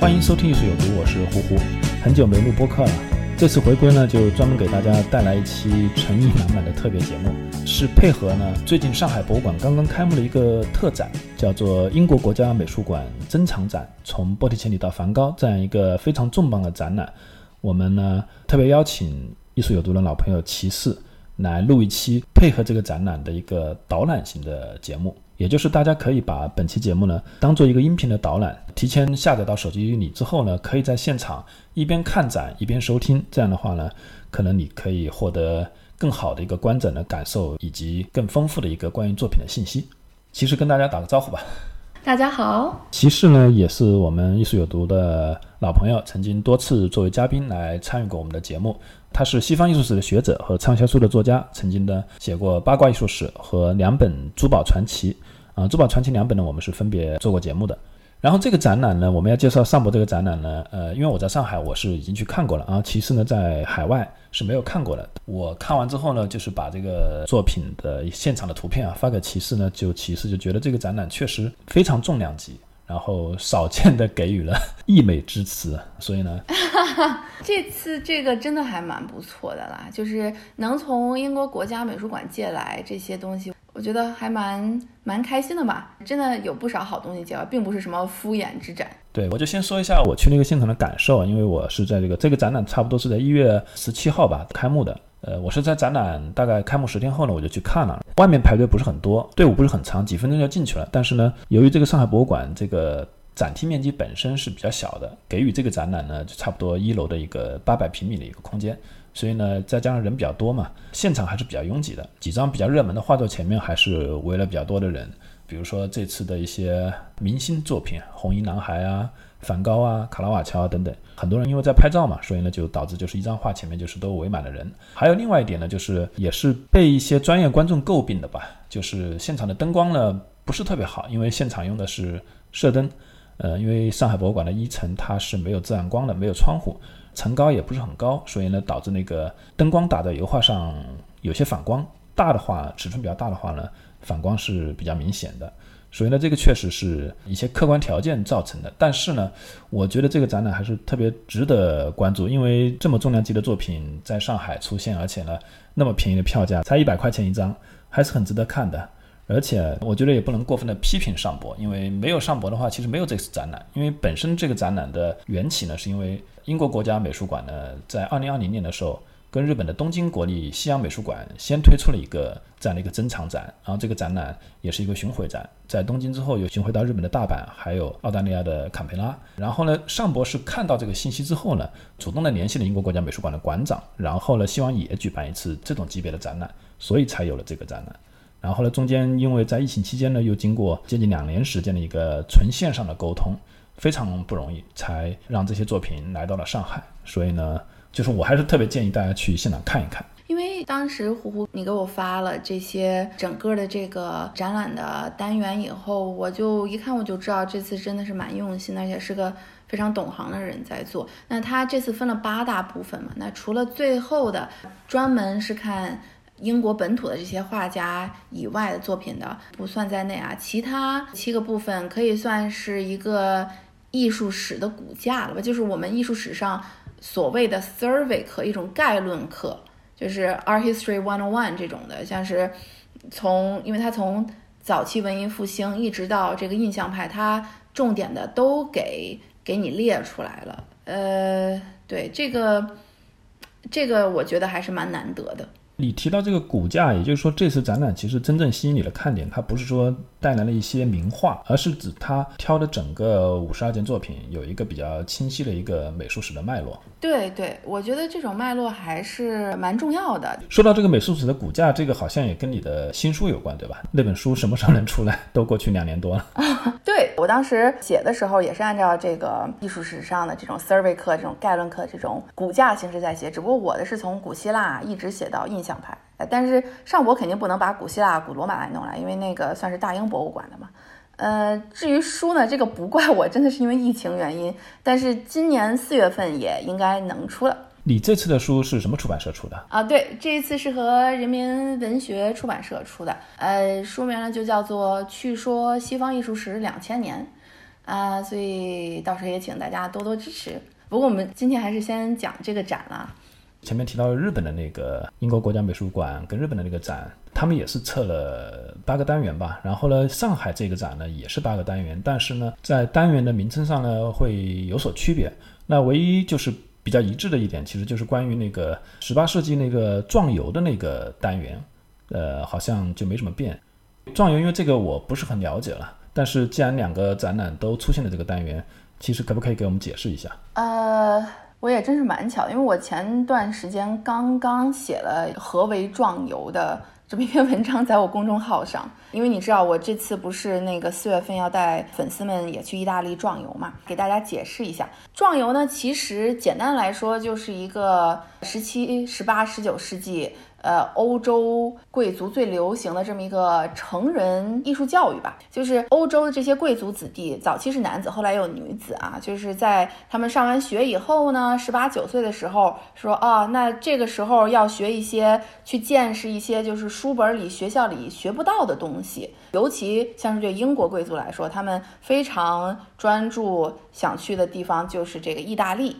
欢迎收听《艺术有毒》，我是胡胡。很久没录播客了，这次回归呢，就专门给大家带来一期诚意满满的特别节目，是配合呢最近上海博物馆刚刚开幕的一个特展，叫做英国国家美术馆珍藏展，从波提切利到梵高这样一个非常重磅的展览。我们呢特别邀请《艺术有毒》的老朋友骑士来录一期配合这个展览的一个导览型的节目。也就是大家可以把本期节目呢当做一个音频的导览，提前下载到手机里之后呢，可以在现场一边看展一边收听。这样的话呢，可能你可以获得更好的一个观展的感受，以及更丰富的一个关于作品的信息。其实跟大家打个招呼吧。大家好，骑士呢也是我们艺术有毒的老朋友，曾经多次作为嘉宾来参与过我们的节目。他是西方艺术史的学者和畅销书的作家，曾经呢写过《八卦艺术史》和两本《珠宝传奇》。啊，《珠宝传奇》两本呢，我们是分别做过节目的。然后这个展览呢，我们要介绍上博这个展览呢，呃，因为我在上海，我是已经去看过了啊。其实呢，在海外是没有看过的。我看完之后呢，就是把这个作品的现场的图片啊发给骑士呢，就骑士就觉得这个展览确实非常重量级，然后少见的给予了溢美之词。所以呢，这次这个真的还蛮不错的啦，就是能从英国国家美术馆借来这些东西。我觉得还蛮蛮开心的吧，真的有不少好东西介绍，并不是什么敷衍之展。对，我就先说一下我去那个现场的感受，因为我是在这个这个展览差不多是在一月十七号吧开幕的，呃，我是在展览大概开幕十天后呢，我就去看了，外面排队不是很多，队伍不是很长，几分钟就进去了。但是呢，由于这个上海博物馆这个展厅面积本身是比较小的，给予这个展览呢，就差不多一楼的一个八百平米的一个空间。所以呢，再加上人比较多嘛，现场还是比较拥挤的。几张比较热门的画作前面还是围了比较多的人，比如说这次的一些明星作品，《红衣男孩》啊、梵高啊、卡拉瓦乔啊等等，很多人因为在拍照嘛，所以呢就导致就是一张画前面就是都围满了人。还有另外一点呢，就是也是被一些专业观众诟病的吧，就是现场的灯光呢不是特别好，因为现场用的是射灯，呃，因为上海博物馆的一层它是没有自然光的，没有窗户。层高也不是很高，所以呢，导致那个灯光打在油画上有些反光。大的话，尺寸比较大的话呢，反光是比较明显的。所以呢，这个确实是一些客观条件造成的。但是呢，我觉得这个展览还是特别值得关注，因为这么重量级的作品在上海出现，而且呢，那么便宜的票价，才一百块钱一张，还是很值得看的。而且我觉得也不能过分的批评上博，因为没有上博的话，其实没有这次展览。因为本身这个展览的缘起呢，是因为英国国家美术馆呢，在二零二零年的时候，跟日本的东京国立西洋美术馆先推出了一个这样的一个珍藏展，然后这个展览也是一个巡回展，在东京之后又巡回到日本的大阪，还有澳大利亚的坎培拉。然后呢，上博是看到这个信息之后呢，主动的联系了英国国家美术馆的馆长，然后呢，希望也举办一次这种级别的展览，所以才有了这个展览。然后呢，中间因为在疫情期间呢，又经过接近两年时间的一个纯线上的沟通，非常不容易，才让这些作品来到了上海。所以呢，就是我还是特别建议大家去现场看一看。因为当时胡胡你给我发了这些整个的这个展览的单元以后，我就一看我就知道这次真的是蛮用心的，而且是个非常懂行的人在做。那他这次分了八大部分嘛，那除了最后的专门是看。英国本土的这些画家以外的作品的不算在内啊，其他七个部分可以算是一个艺术史的骨架了吧？就是我们艺术史上所谓的 survey 课，一种概论课，就是 art history one on one 这种的，像是从，因为它从早期文艺复兴一直到这个印象派，它重点的都给给你列出来了。呃，对这个这个，我觉得还是蛮难得的。你提到这个股价，也就是说，这次展览其实真正吸引你的看点，它不是说带来了一些名画，而是指他挑的整个五十二件作品有一个比较清晰的一个美术史的脉络。对对，我觉得这种脉络还是蛮重要的。说到这个美术史的骨架，这个好像也跟你的新书有关，对吧？那本书什么时候能出来？都过去两年多了。对我当时写的时候，也是按照这个艺术史上的这种 survey 课、这种概论课这种骨架形式在写，只不过我的是从古希腊一直写到印象派。但是上博肯定不能把古希腊、古罗马来弄来，因为那个算是大英博物馆的嘛。呃，至于书呢，这个不怪我，真的是因为疫情原因。但是今年四月份也应该能出了。你这次的书是什么出版社出的啊？对，这一次是和人民文学出版社出的。呃，书名呢就叫做《去说西方艺术史两千年》啊，所以到时候也请大家多多支持。不过我们今天还是先讲这个展了。前面提到日本的那个英国国家美术馆跟日本的那个展，他们也是测了八个单元吧。然后呢，上海这个展呢也是八个单元，但是呢，在单元的名称上呢会有所区别。那唯一就是比较一致的一点，其实就是关于那个十八世纪那个壮游的那个单元，呃，好像就没什么变。壮游，因为这个我不是很了解了。但是既然两个展览都出现了这个单元，其实可不可以给我们解释一下？呃。我也真是蛮巧，因为我前段时间刚刚写了何为壮游的这么一篇文章，在我公众号上。因为你知道，我这次不是那个四月份要带粉丝们也去意大利壮游嘛，给大家解释一下，壮游呢，其实简单来说就是一个十七、十八、十九世纪。呃，欧洲贵族最流行的这么一个成人艺术教育吧，就是欧洲的这些贵族子弟，早期是男子，后来有女子啊，就是在他们上完学以后呢，十八九岁的时候，说啊，那这个时候要学一些，去见识一些，就是书本里、学校里学不到的东西，尤其像是对英国贵族来说，他们非常专注想去的地方就是这个意大利。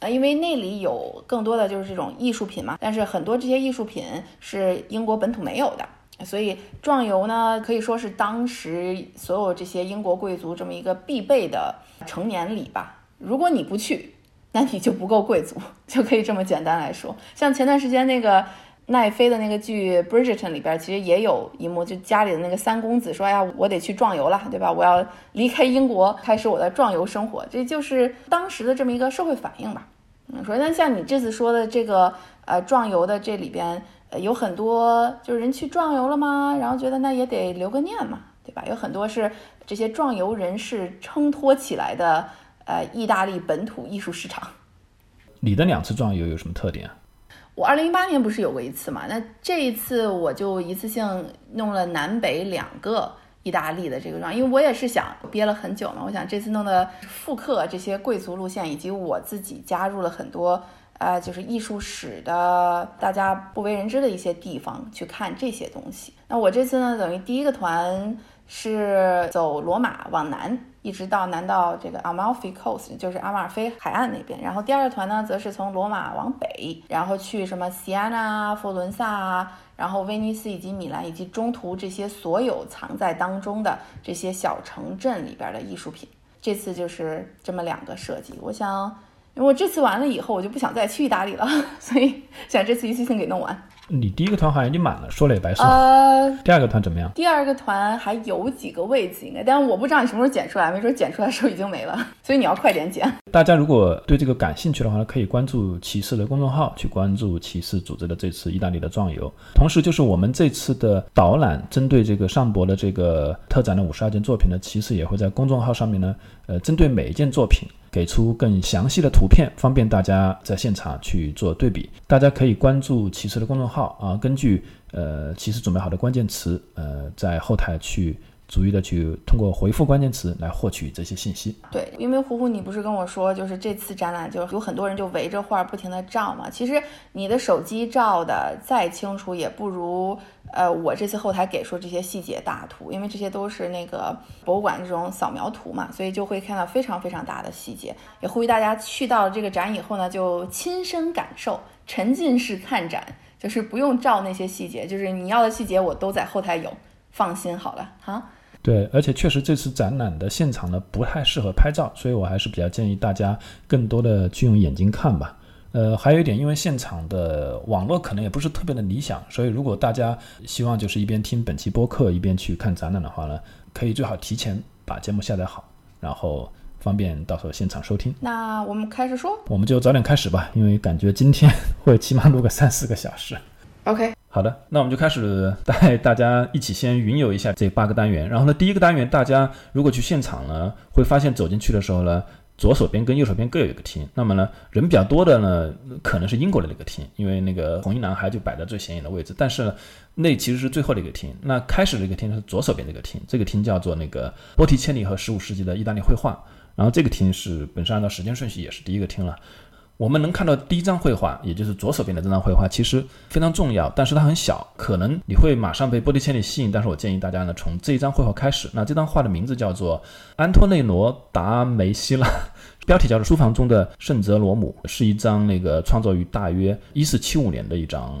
呃，因为那里有更多的就是这种艺术品嘛，但是很多这些艺术品是英国本土没有的，所以壮游呢可以说是当时所有这些英国贵族这么一个必备的成年礼吧。如果你不去，那你就不够贵族，就可以这么简单来说。像前段时间那个奈飞的那个剧《Bridgerton》里边，其实也有一幕，就家里的那个三公子说：“哎呀，我得去壮游了，对吧？我要离开英国，开始我的壮游生活。”这就是当时的这么一个社会反应吧。嗯，说那像你这次说的这个呃壮游的这里边，呃有很多就是人去壮游了吗？然后觉得那也得留个念嘛，对吧？有很多是这些壮游人士撑托起来的呃意大利本土艺术市场。你的两次壮游有什么特点？我二零一八年不是有过一次嘛？那这一次我就一次性弄了南北两个。意大利的这个状，因为我也是想憋了很久嘛，我想这次弄的复刻这些贵族路线，以及我自己加入了很多呃，就是艺术史的大家不为人知的一些地方去看这些东西。那我这次呢，等于第一个团是走罗马往南，一直到南到这个 Amalfi Coast，就是阿马尔菲海岸那边。然后第二个团呢，则是从罗马往北，然后去什么西安啊、佛罗伦萨啊。然后威尼斯以及米兰以及中途这些所有藏在当中的这些小城镇里边的艺术品，这次就是这么两个设计。我想，因为我这次完了以后，我就不想再去意大利了，所以想这次一次性给弄完。你第一个团好像已经满了，说了也白说。呃，第二个团怎么样？第二个团还有几个位子应该，但是我不知道你什么时候剪出来，没准剪出来的时候已经没了，所以你要快点剪。大家如果对这个感兴趣的话呢，可以关注骑士的公众号，去关注骑士组织的这次意大利的壮游。同时，就是我们这次的导览，针对这个上博的这个特展的五十二件作品呢，骑士也会在公众号上面呢，呃，针对每一件作品。给出更详细的图片，方便大家在现场去做对比。大家可以关注骑士的公众号啊，根据呃骑士准备好的关键词，呃，在后台去。逐一的去通过回复关键词来获取这些信息。对，因为胡胡，你不是跟我说，就是这次展览就有很多人就围着画不停的照嘛。其实你的手机照的再清楚，也不如呃我这次后台给出这些细节大图，因为这些都是那个博物馆这种扫描图嘛，所以就会看到非常非常大的细节。也呼吁大家去到这个展以后呢，就亲身感受，沉浸式看展，就是不用照那些细节，就是你要的细节我都在后台有，放心好了哈。对，而且确实这次展览的现场呢不太适合拍照，所以我还是比较建议大家更多的去用眼睛看吧。呃，还有一点，因为现场的网络可能也不是特别的理想，所以如果大家希望就是一边听本期播客一边去看展览的话呢，可以最好提前把节目下载好，然后方便到时候现场收听。那我们开始说，我们就早点开始吧，因为感觉今天 会起码录个三四个小时。OK，好的，那我们就开始带大家一起先云游一下这八个单元。然后呢，第一个单元，大家如果去现场呢，会发现走进去的时候呢，左手边跟右手边各有一个厅。那么呢，人比较多的呢，可能是英国的那个厅，因为那个红衣男孩就摆在最显眼的位置。但是呢，那其实是最后的一个厅。那开始的一个厅是左手边这个厅，这个厅叫做那个波提切利和十五世纪的意大利绘画。然后这个厅是本身按照时间顺序也是第一个厅了。我们能看到第一张绘画，也就是左手边的这张绘画，其实非常重要，但是它很小，可能你会马上被玻璃千里吸引。但是我建议大家呢，从这一张绘画开始。那这张画的名字叫做安托内罗·达梅西拉，标题叫做《书房中的圣泽罗姆》，是一张那个创作于大约一四七五年的一张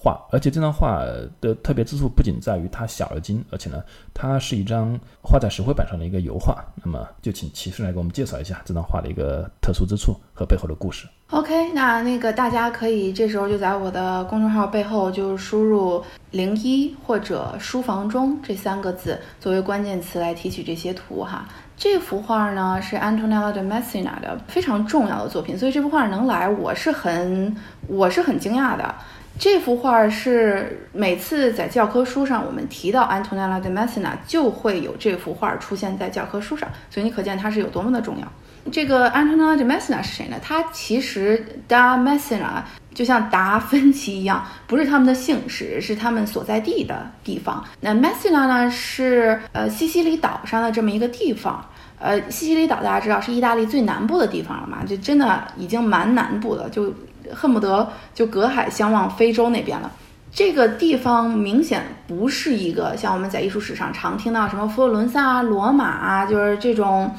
画。而且这张画的特别之处不仅在于它小而精，而且呢，它是一张画在石灰板上的一个油画。那么就请骑士来给我们介绍一下这张画的一个特殊之处和背后的故事。OK，那那个大家可以这时候就在我的公众号背后就输入“零一”或者“书房中”这三个字作为关键词来提取这些图哈。这幅画呢是 Antonella de Messina 的非常重要的作品，所以这幅画能来，我是很我是很惊讶的。这幅画是每次在教科书上我们提到 Antonella de Messina 就会有这幅画出现在教科书上，所以你可见它是有多么的重要。这个 Antonella de Messina 是谁呢？他其实 da Messina 就像达芬奇一样，不是他们的姓氏，是他们所在地的地方。那 Messina 呢是呃西西里岛上的这么一个地方。呃，西西里岛大家知道是意大利最南部的地方了嘛？就真的已经蛮南部了，就恨不得就隔海相望非洲那边了。这个地方明显不是一个像我们在艺术史上常听到什么佛罗伦萨啊、罗马啊，就是这种。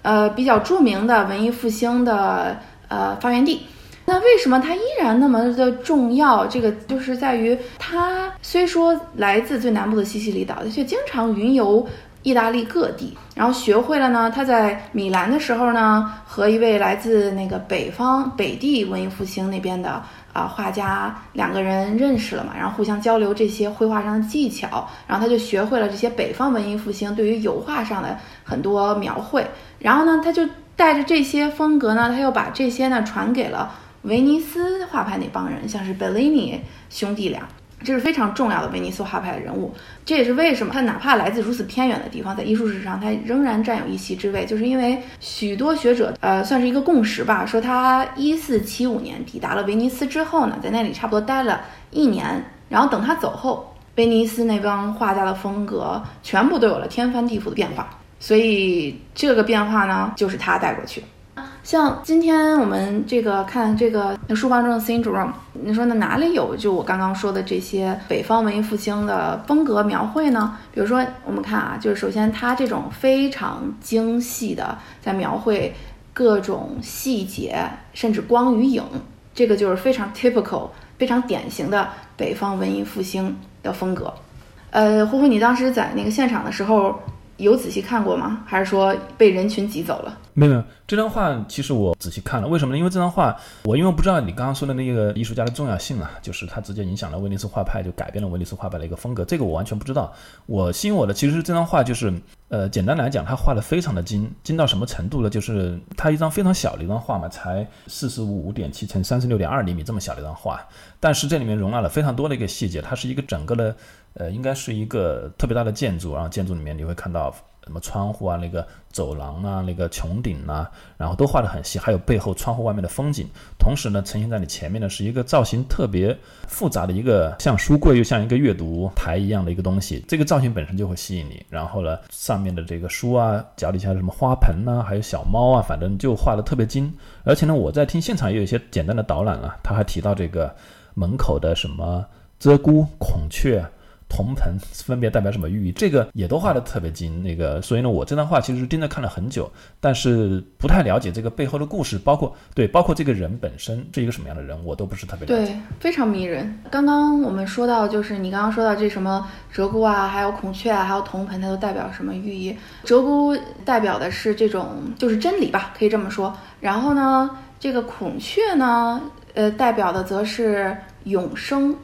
呃，比较著名的文艺复兴的呃发源地，那为什么它依然那么的重要？这个就是在于它虽说来自最南部的西西里岛，却经常云游意大利各地，然后学会了呢。他在米兰的时候呢，和一位来自那个北方北地文艺复兴那边的。啊，画家两个人认识了嘛，然后互相交流这些绘画上的技巧，然后他就学会了这些北方文艺复兴对于油画上的很多描绘，然后呢，他就带着这些风格呢，他又把这些呢传给了威尼斯画派那帮人，像是贝利尼兄弟俩。这是非常重要的威尼斯画派的人物，这也是为什么他哪怕来自如此偏远的地方，在艺术史上他仍然占有一席之位，就是因为许多学者呃算是一个共识吧，说他一四七五年抵达了威尼斯之后呢，在那里差不多待了一年，然后等他走后，威尼斯那帮画家的风格全部都有了天翻地覆的变化，所以这个变化呢，就是他带过去的。像今天我们这个看这个书房中的 syndrome，你说那哪里有就我刚刚说的这些北方文艺复兴的风格描绘呢？比如说我们看啊，就是首先它这种非常精细的在描绘各种细节，甚至光与影，这个就是非常 typical、非常典型的北方文艺复兴的风格。呃，呼呼，你当时在那个现场的时候。有仔细看过吗？还是说被人群挤走了？没有没有，这张画其实我仔细看了，为什么呢？因为这张画我因为不知道你刚刚说的那个艺术家的重要性啊，就是他直接影响了威尼斯画派，就改变了威尼斯画派的一个风格，这个我完全不知道。我吸引我的其实是这张画，就是呃，简单来讲，他画的非常的精，精到什么程度呢？就是他一张非常小的一张画嘛，才四十五点七乘三十六点二厘米这么小的一张画，但是这里面容纳了非常多的一个细节，它是一个整个的。呃，应该是一个特别大的建筑，然后建筑里面你会看到什么窗户啊、那个走廊啊、那个穹顶啊，然后都画得很细，还有背后窗户外面的风景。同时呢，呈现在你前面的是一个造型特别复杂的一个像书柜又像一个阅读 台一样的一个东西。这个造型本身就会吸引你。然后呢，上面的这个书啊，脚底下的什么花盆呐、还有小猫啊，反正就画得特别精。而且呢，我在听现场也有一些简单的导览了，他还提到这个门口的什么鹧鸪、孔雀。铜盆 分别代表什么寓意？这个也都画的特别精。那个，所以呢，我这张画其实是盯着看了很久，但是不太了解这个背后的故事，包括对，包括这个人本身是一个什么样的人，我都不是特别了解。对，非常迷人。刚刚我们说到，就是你刚刚说到这什么鹧鸪啊，还有孔雀啊，还有铜盆，它都代表什么寓意？鹧鸪代表的是这种就是真理吧，可以这么说。然后呢，这个孔雀呢，呃，代表的则是永生。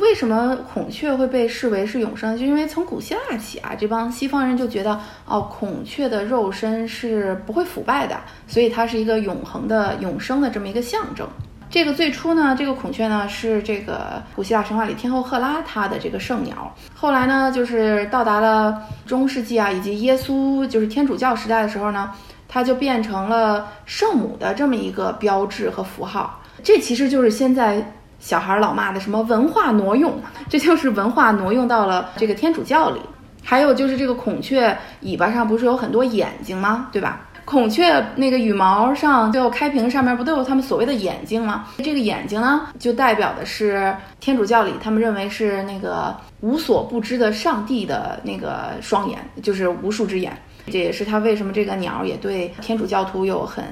为什么孔雀会被视为是永生？就因为从古希腊起啊，这帮西方人就觉得哦，孔雀的肉身是不会腐败的，所以它是一个永恒的永生的这么一个象征。这个最初呢，这个孔雀呢是这个古希腊神话里天后赫拉她的这个圣鸟。后来呢，就是到达了中世纪啊，以及耶稣就是天主教时代的时候呢，它就变成了圣母的这么一个标志和符号。这其实就是现在。小孩老骂的什么文化挪用，这就是文化挪用到了这个天主教里。还有就是这个孔雀尾巴上不是有很多眼睛吗？对吧？孔雀那个羽毛上最后开屏上面不都有他们所谓的眼睛吗？这个眼睛呢，就代表的是天主教里他们认为是那个无所不知的上帝的那个双眼，就是无数只眼。这也是他为什么这个鸟也对天主教徒有很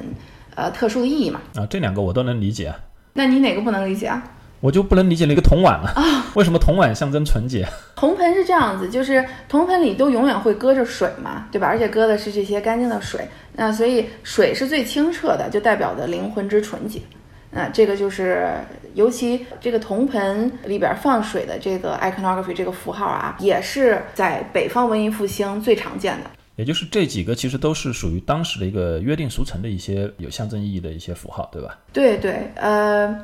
呃特殊的意义嘛？啊，这两个我都能理解。那你哪个不能理解啊？我就不能理解那个铜碗了啊？为什么铜碗象征纯洁？铜盆是这样子，就是铜盆里都永远会搁着水嘛，对吧？而且搁的是这些干净的水，那所以水是最清澈的，就代表着灵魂之纯洁。那这个就是，尤其这个铜盆里边放水的这个 iconography 这个符号啊，也是在北方文艺复兴最常见的。也就是这几个其实都是属于当时的一个约定俗成的一些有象征意义的一些符号，对吧？对对，呃。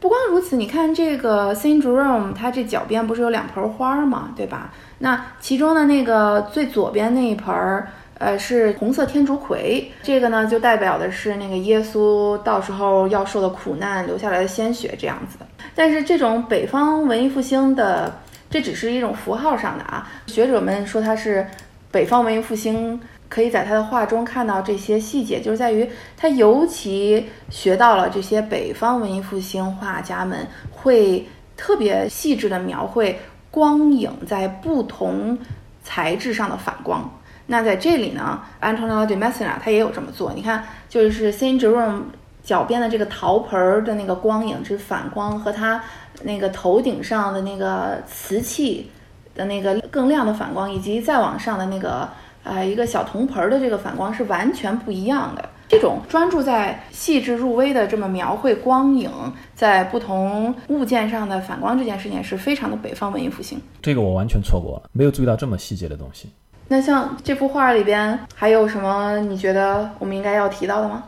不光如此，你看这个 Saint Jerome，它这脚边不是有两盆花吗？对吧？那其中的那个最左边那一盆儿，呃，是红色天竺葵，这个呢就代表的是那个耶稣到时候要受的苦难留下来的鲜血这样子。但是这种北方文艺复兴的，这只是一种符号上的啊。学者们说它是北方文艺复兴。可以在他的画中看到这些细节，就是在于他尤其学到了这些北方文艺复兴画家们会特别细致的描绘光影在不同材质上的反光。那在这里呢，Antonio de Messina 他也有这么做。你看，就是 Saint Jerome 脚边的这个陶盆的那个光影之反光，和他那个头顶上的那个瓷器的那个更亮的反光，以及再往上的那个。呃，一个小铜盆儿的这个反光是完全不一样的。这种专注在细致入微的这么描绘光影在不同物件上的反光这件事情，是非常的北方文艺复兴。这个我完全错过了，没有注意到这么细节的东西。那像这幅画里边还有什么你觉得我们应该要提到的吗？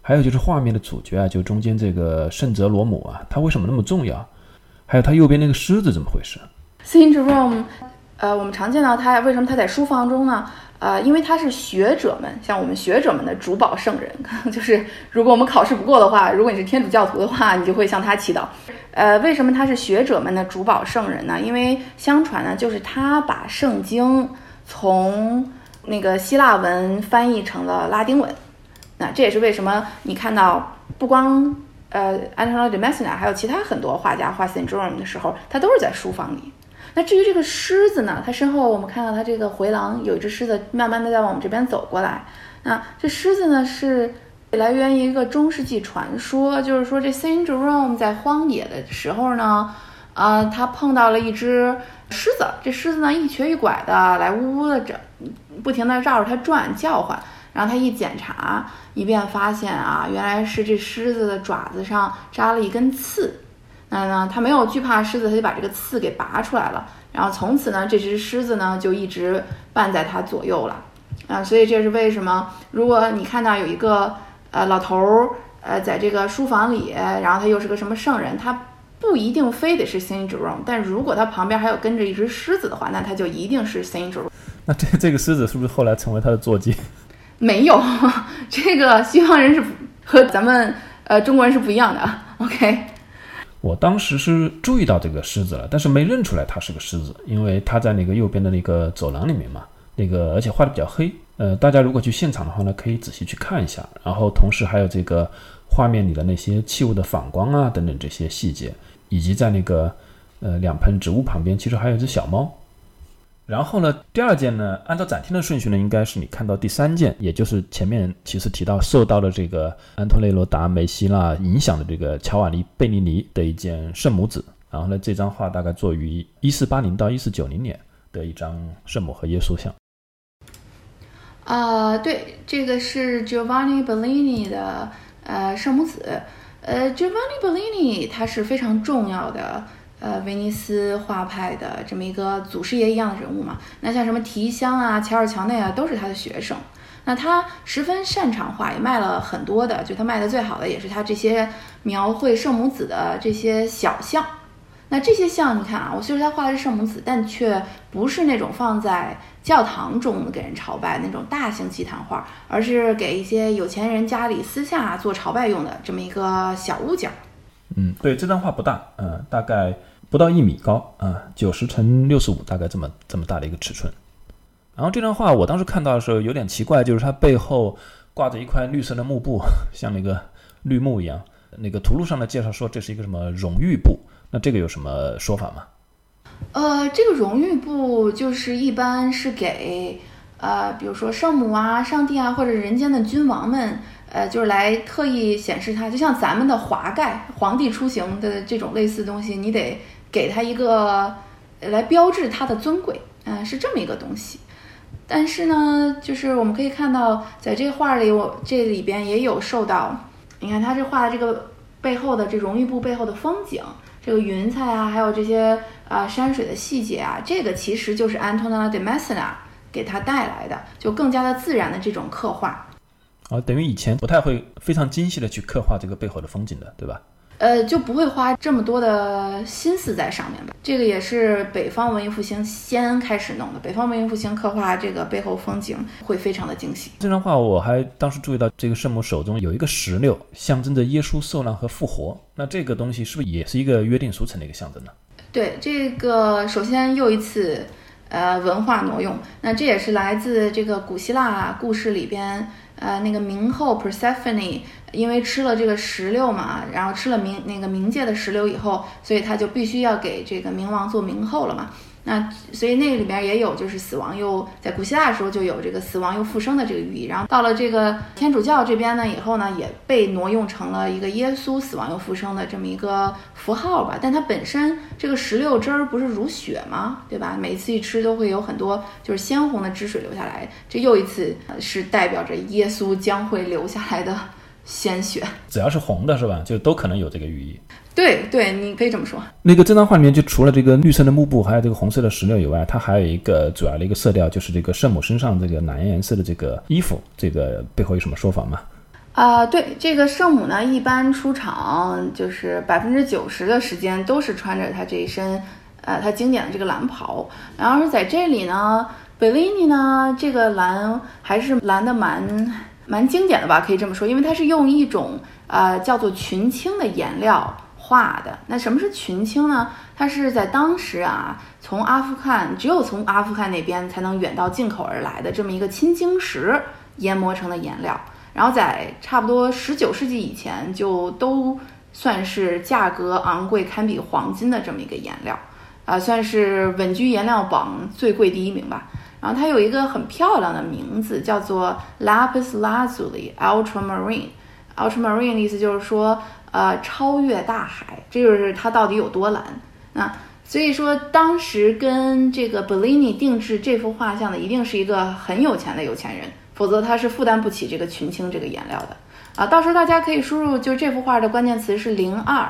还有就是画面的主角啊，就中间这个圣泽罗姆啊，他为什么那么重要？还有他右边那个狮子怎么回事？Saint Jerome。呃，我们常见到他，为什么他在书房中呢？呃，因为他是学者们，像我们学者们的主保圣人，就是如果我们考试不过的话，如果你是天主教徒的话，你就会向他祈祷。呃，为什么他是学者们的主保圣人呢？因为相传呢，就是他把圣经从那个希腊文翻译成了拉丁文。那这也是为什么你看到不光呃 Antonio de Messina，还有其他很多画家画 Saint Jerome 的时候，他都是在书房里。那至于这个狮子呢？它身后我们看到它这个回廊有一只狮子，慢慢的在往我们这边走过来。那这狮子呢是来源于一个中世纪传说，就是说这 Saint Jerome 在荒野的时候呢，啊，他碰到了一只狮子。这狮子呢一瘸一拐的来呜呜的整，不停的绕着他转叫唤。然后他一检查一遍，发现啊，原来是这狮子的爪子上扎了一根刺。那呢，他没有惧怕狮子，他就把这个刺给拔出来了。然后从此呢，这只狮子呢就一直伴在他左右了。啊，所以这是为什么？如果你看到有一个呃老头儿呃在这个书房里，然后他又是个什么圣人，他不一定非得是 Saint Jerome，但如果他旁边还有跟着一只狮子的话，那他就一定是 Saint Jerome。那这这个狮子是不是后来成为他的坐骑？没有，这个西方人是和咱们呃中国人是不一样的。OK。我当时是注意到这个狮子了，但是没认出来它是个狮子，因为它在那个右边的那个走廊里面嘛，那个而且画的比较黑。呃，大家如果去现场的话呢，可以仔细去看一下。然后同时还有这个画面里的那些器物的反光啊等等这些细节，以及在那个呃两盆植物旁边，其实还有一只小猫。然后呢，第二件呢，按照展厅的顺序呢，应该是你看到第三件，也就是前面其实提到受到了这个安托内罗达梅希纳影响的这个乔瓦尼贝尼尼的一件圣母子。然后呢，这张画大概作于一四八零到一四九零年的一张圣母和耶稣像。啊，对，这个是 Giovanni Bellini 的。呃圣母子。呃，Giovanni Bellini 他是非常重要的呃威尼斯画派的这么一个祖师爷一样的人物嘛。那像什么提香啊、乔尔乔内啊，都是他的学生。那他十分擅长画，也卖了很多的，就他卖的最好的也是他这些描绘圣母子的这些小像。那这些像你看啊，我虽然他画的是圣母子，但却不是那种放在教堂中给人朝拜那种大型祭坛画，而是给一些有钱人家里私下做朝拜用的这么一个小物件。嗯，对，这张画不大，嗯，大概不到一米高，啊，九十乘六十五，大概这么这么大的一个尺寸。然后这张画我当时看到的时候有点奇怪，就是它背后挂着一块绿色的幕布，像那个绿幕一样。那个图录上的介绍说这是一个什么荣誉布。那这个有什么说法吗？呃，这个荣誉布就是一般是给呃，比如说圣母啊、上帝啊，或者人间的君王们，呃，就是来特意显示它，就像咱们的华盖，皇帝出行的这种类似东西，你得给他一个来标志他的尊贵，嗯，是这么一个东西。但是呢，就是我们可以看到，在这画里，我这里边也有受到，你看他这画的这个背后的这荣誉布背后的风景。这个云彩啊，还有这些啊山水的细节啊，这个其实就是 Antonella de Messina 给他带来的，就更加的自然的这种刻画。啊，等于以前不太会非常精细的去刻画这个背后的风景的，对吧？呃，就不会花这么多的心思在上面吧。这个也是北方文艺复兴先开始弄的。北方文艺复兴刻画这个背后风景会非常的精细。这张画我还当时注意到，这个圣母手中有一个石榴，象征着耶稣受难和复活。那这个东西是不是也是一个约定俗成的一个象征呢？对，这个首先又一次呃文化挪用。那这也是来自这个古希腊故事里边。呃，那个冥后 Persephone 因为吃了这个石榴嘛，然后吃了冥那个冥界的石榴以后，所以他就必须要给这个冥王做冥后了嘛。那所以那个里面也有，就是死亡又在古希腊的时候就有这个死亡又复生的这个寓意。然后到了这个天主教这边呢，以后呢也被挪用成了一个耶稣死亡又复生的这么一个符号吧。但它本身这个石榴汁儿不是如血吗？对吧？每次一吃都会有很多就是鲜红的汁水流下来，这又一次是代表着耶稣将会流下来的鲜血。只要是红的，是吧？就都可能有这个寓意。对对，你可以这么说。那个这张画里面，就除了这个绿色的幕布，还有这个红色的石榴以外，它还有一个主要的一个色调，就是这个圣母身上这个蓝颜色的这个衣服。这个背后有什么说法吗？啊，对，这个圣母呢，一般出场就是百分之九十的时间都是穿着她这一身，呃，她经典的这个蓝袍。然后是在这里呢，贝利尼呢，这个蓝还是蓝的蛮蛮经典的吧，可以这么说，因为它是用一种呃叫做群青的颜料。画的那什么是群青呢？它是在当时啊，从阿富汗只有从阿富汗那边才能远道进口而来的这么一个青金石研磨成的颜料，然后在差不多十九世纪以前就都算是价格昂贵堪比黄金的这么一个颜料，啊，算是稳居颜料榜最贵第一名吧。然后它有一个很漂亮的名字，叫做 Lapis Lazuli Ultramarine。Ultramarine 的意思就是说。呃，超越大海，这就是它到底有多蓝。那所以说，当时跟这个 Bellini 定制这幅画像的，一定是一个很有钱的有钱人，否则他是负担不起这个群青这个颜料的。啊，到时候大家可以输入，就这幅画的关键词是零二，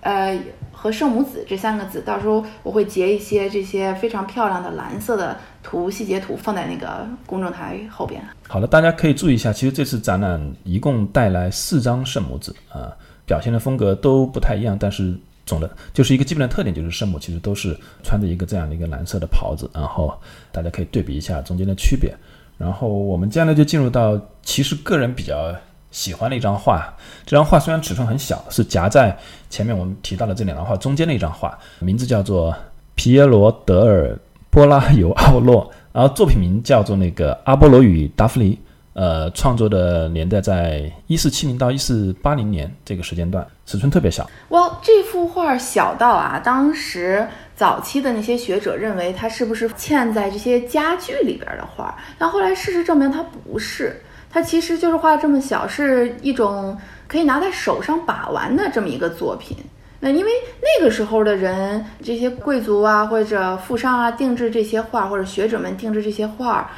呃，和圣母子这三个字。到时候我会截一些这些非常漂亮的蓝色的图细节图放在那个公众台后边。好的，大家可以注意一下，其实这次展览一共带来四张圣母子啊。表现的风格都不太一样，但是总的就是一个基本的特点，就是圣母其实都是穿着一个这样的一个蓝色的袍子，然后大家可以对比一下中间的区别。然后我们接下来就进入到其实个人比较喜欢的一张画。这张画虽然尺寸很小，是夹在前面我们提到的这两张画中间的一张画，名字叫做皮耶罗德尔波拉尤奥洛，然后作品名叫做那个阿波罗与达芙妮。呃，创作的年代在一四七零到一四八零年这个时间段，尺寸特别小。哇，这幅画小到啊，当时早期的那些学者认为它是不是嵌在这些家具里边的画？但后来事实证明它不是，它其实就是画这么小，是一种可以拿在手上把玩的这么一个作品。那因为那个时候的人，这些贵族啊或者富商啊定制这些画，或者学者们定制这些画。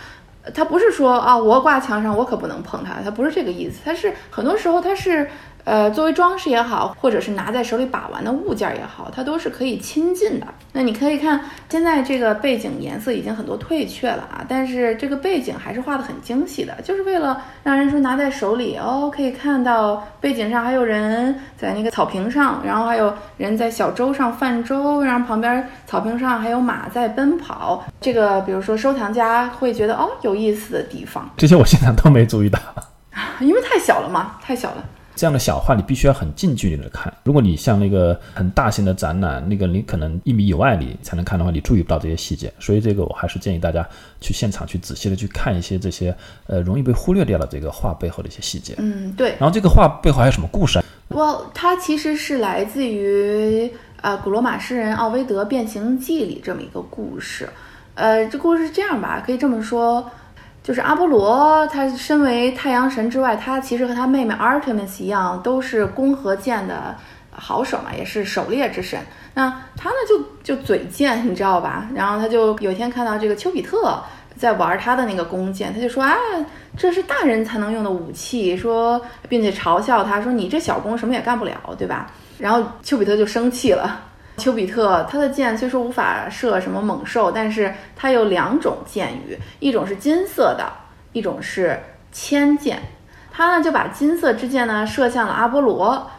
他不是说啊，我挂墙上，我可不能碰它，他不是这个意思，他是很多时候他是。呃，作为装饰也好，或者是拿在手里把玩的物件也好，它都是可以亲近的。那你可以看，现在这个背景颜色已经很多退却了啊，但是这个背景还是画的很精细的，就是为了让人说拿在手里哦，可以看到背景上还有人在那个草坪上，然后还有人在小舟上泛舟，然后旁边草坪上还有马在奔跑。这个比如说收藏家会觉得哦有意思的地方，这些我现在都没注意到，因为太小了嘛，太小了。这样的小画你必须要很近距离的看。如果你像那个很大型的展览，那个你可能一米以外你才能看的话，你注意不到这些细节。所以这个我还是建议大家去现场去仔细的去看一些这些呃容易被忽略掉的这个画背后的一些细节。嗯，对。然后这个画背后还有什么故事？哇，它其实是来自于呃古罗马诗人奥维德《变形记》里这么一个故事。呃，这故事是这样吧，可以这么说。就是阿波罗，他身为太阳神之外，他其实和他妹妹 Artemis 一样，都是弓和箭的好手嘛，也是狩猎之神。那他呢，就就嘴贱，你知道吧？然后他就有一天看到这个丘比特在玩他的那个弓箭，他就说：“啊，这是大人才能用的武器。”说，并且嘲笑他说：“你这小弓什么也干不了，对吧？”然后丘比特就生气了。丘比特他的箭虽说无法射什么猛兽，但是他有两种箭羽，一种是金色的，一种是铅箭。他呢就把金色之箭呢射向了阿波罗，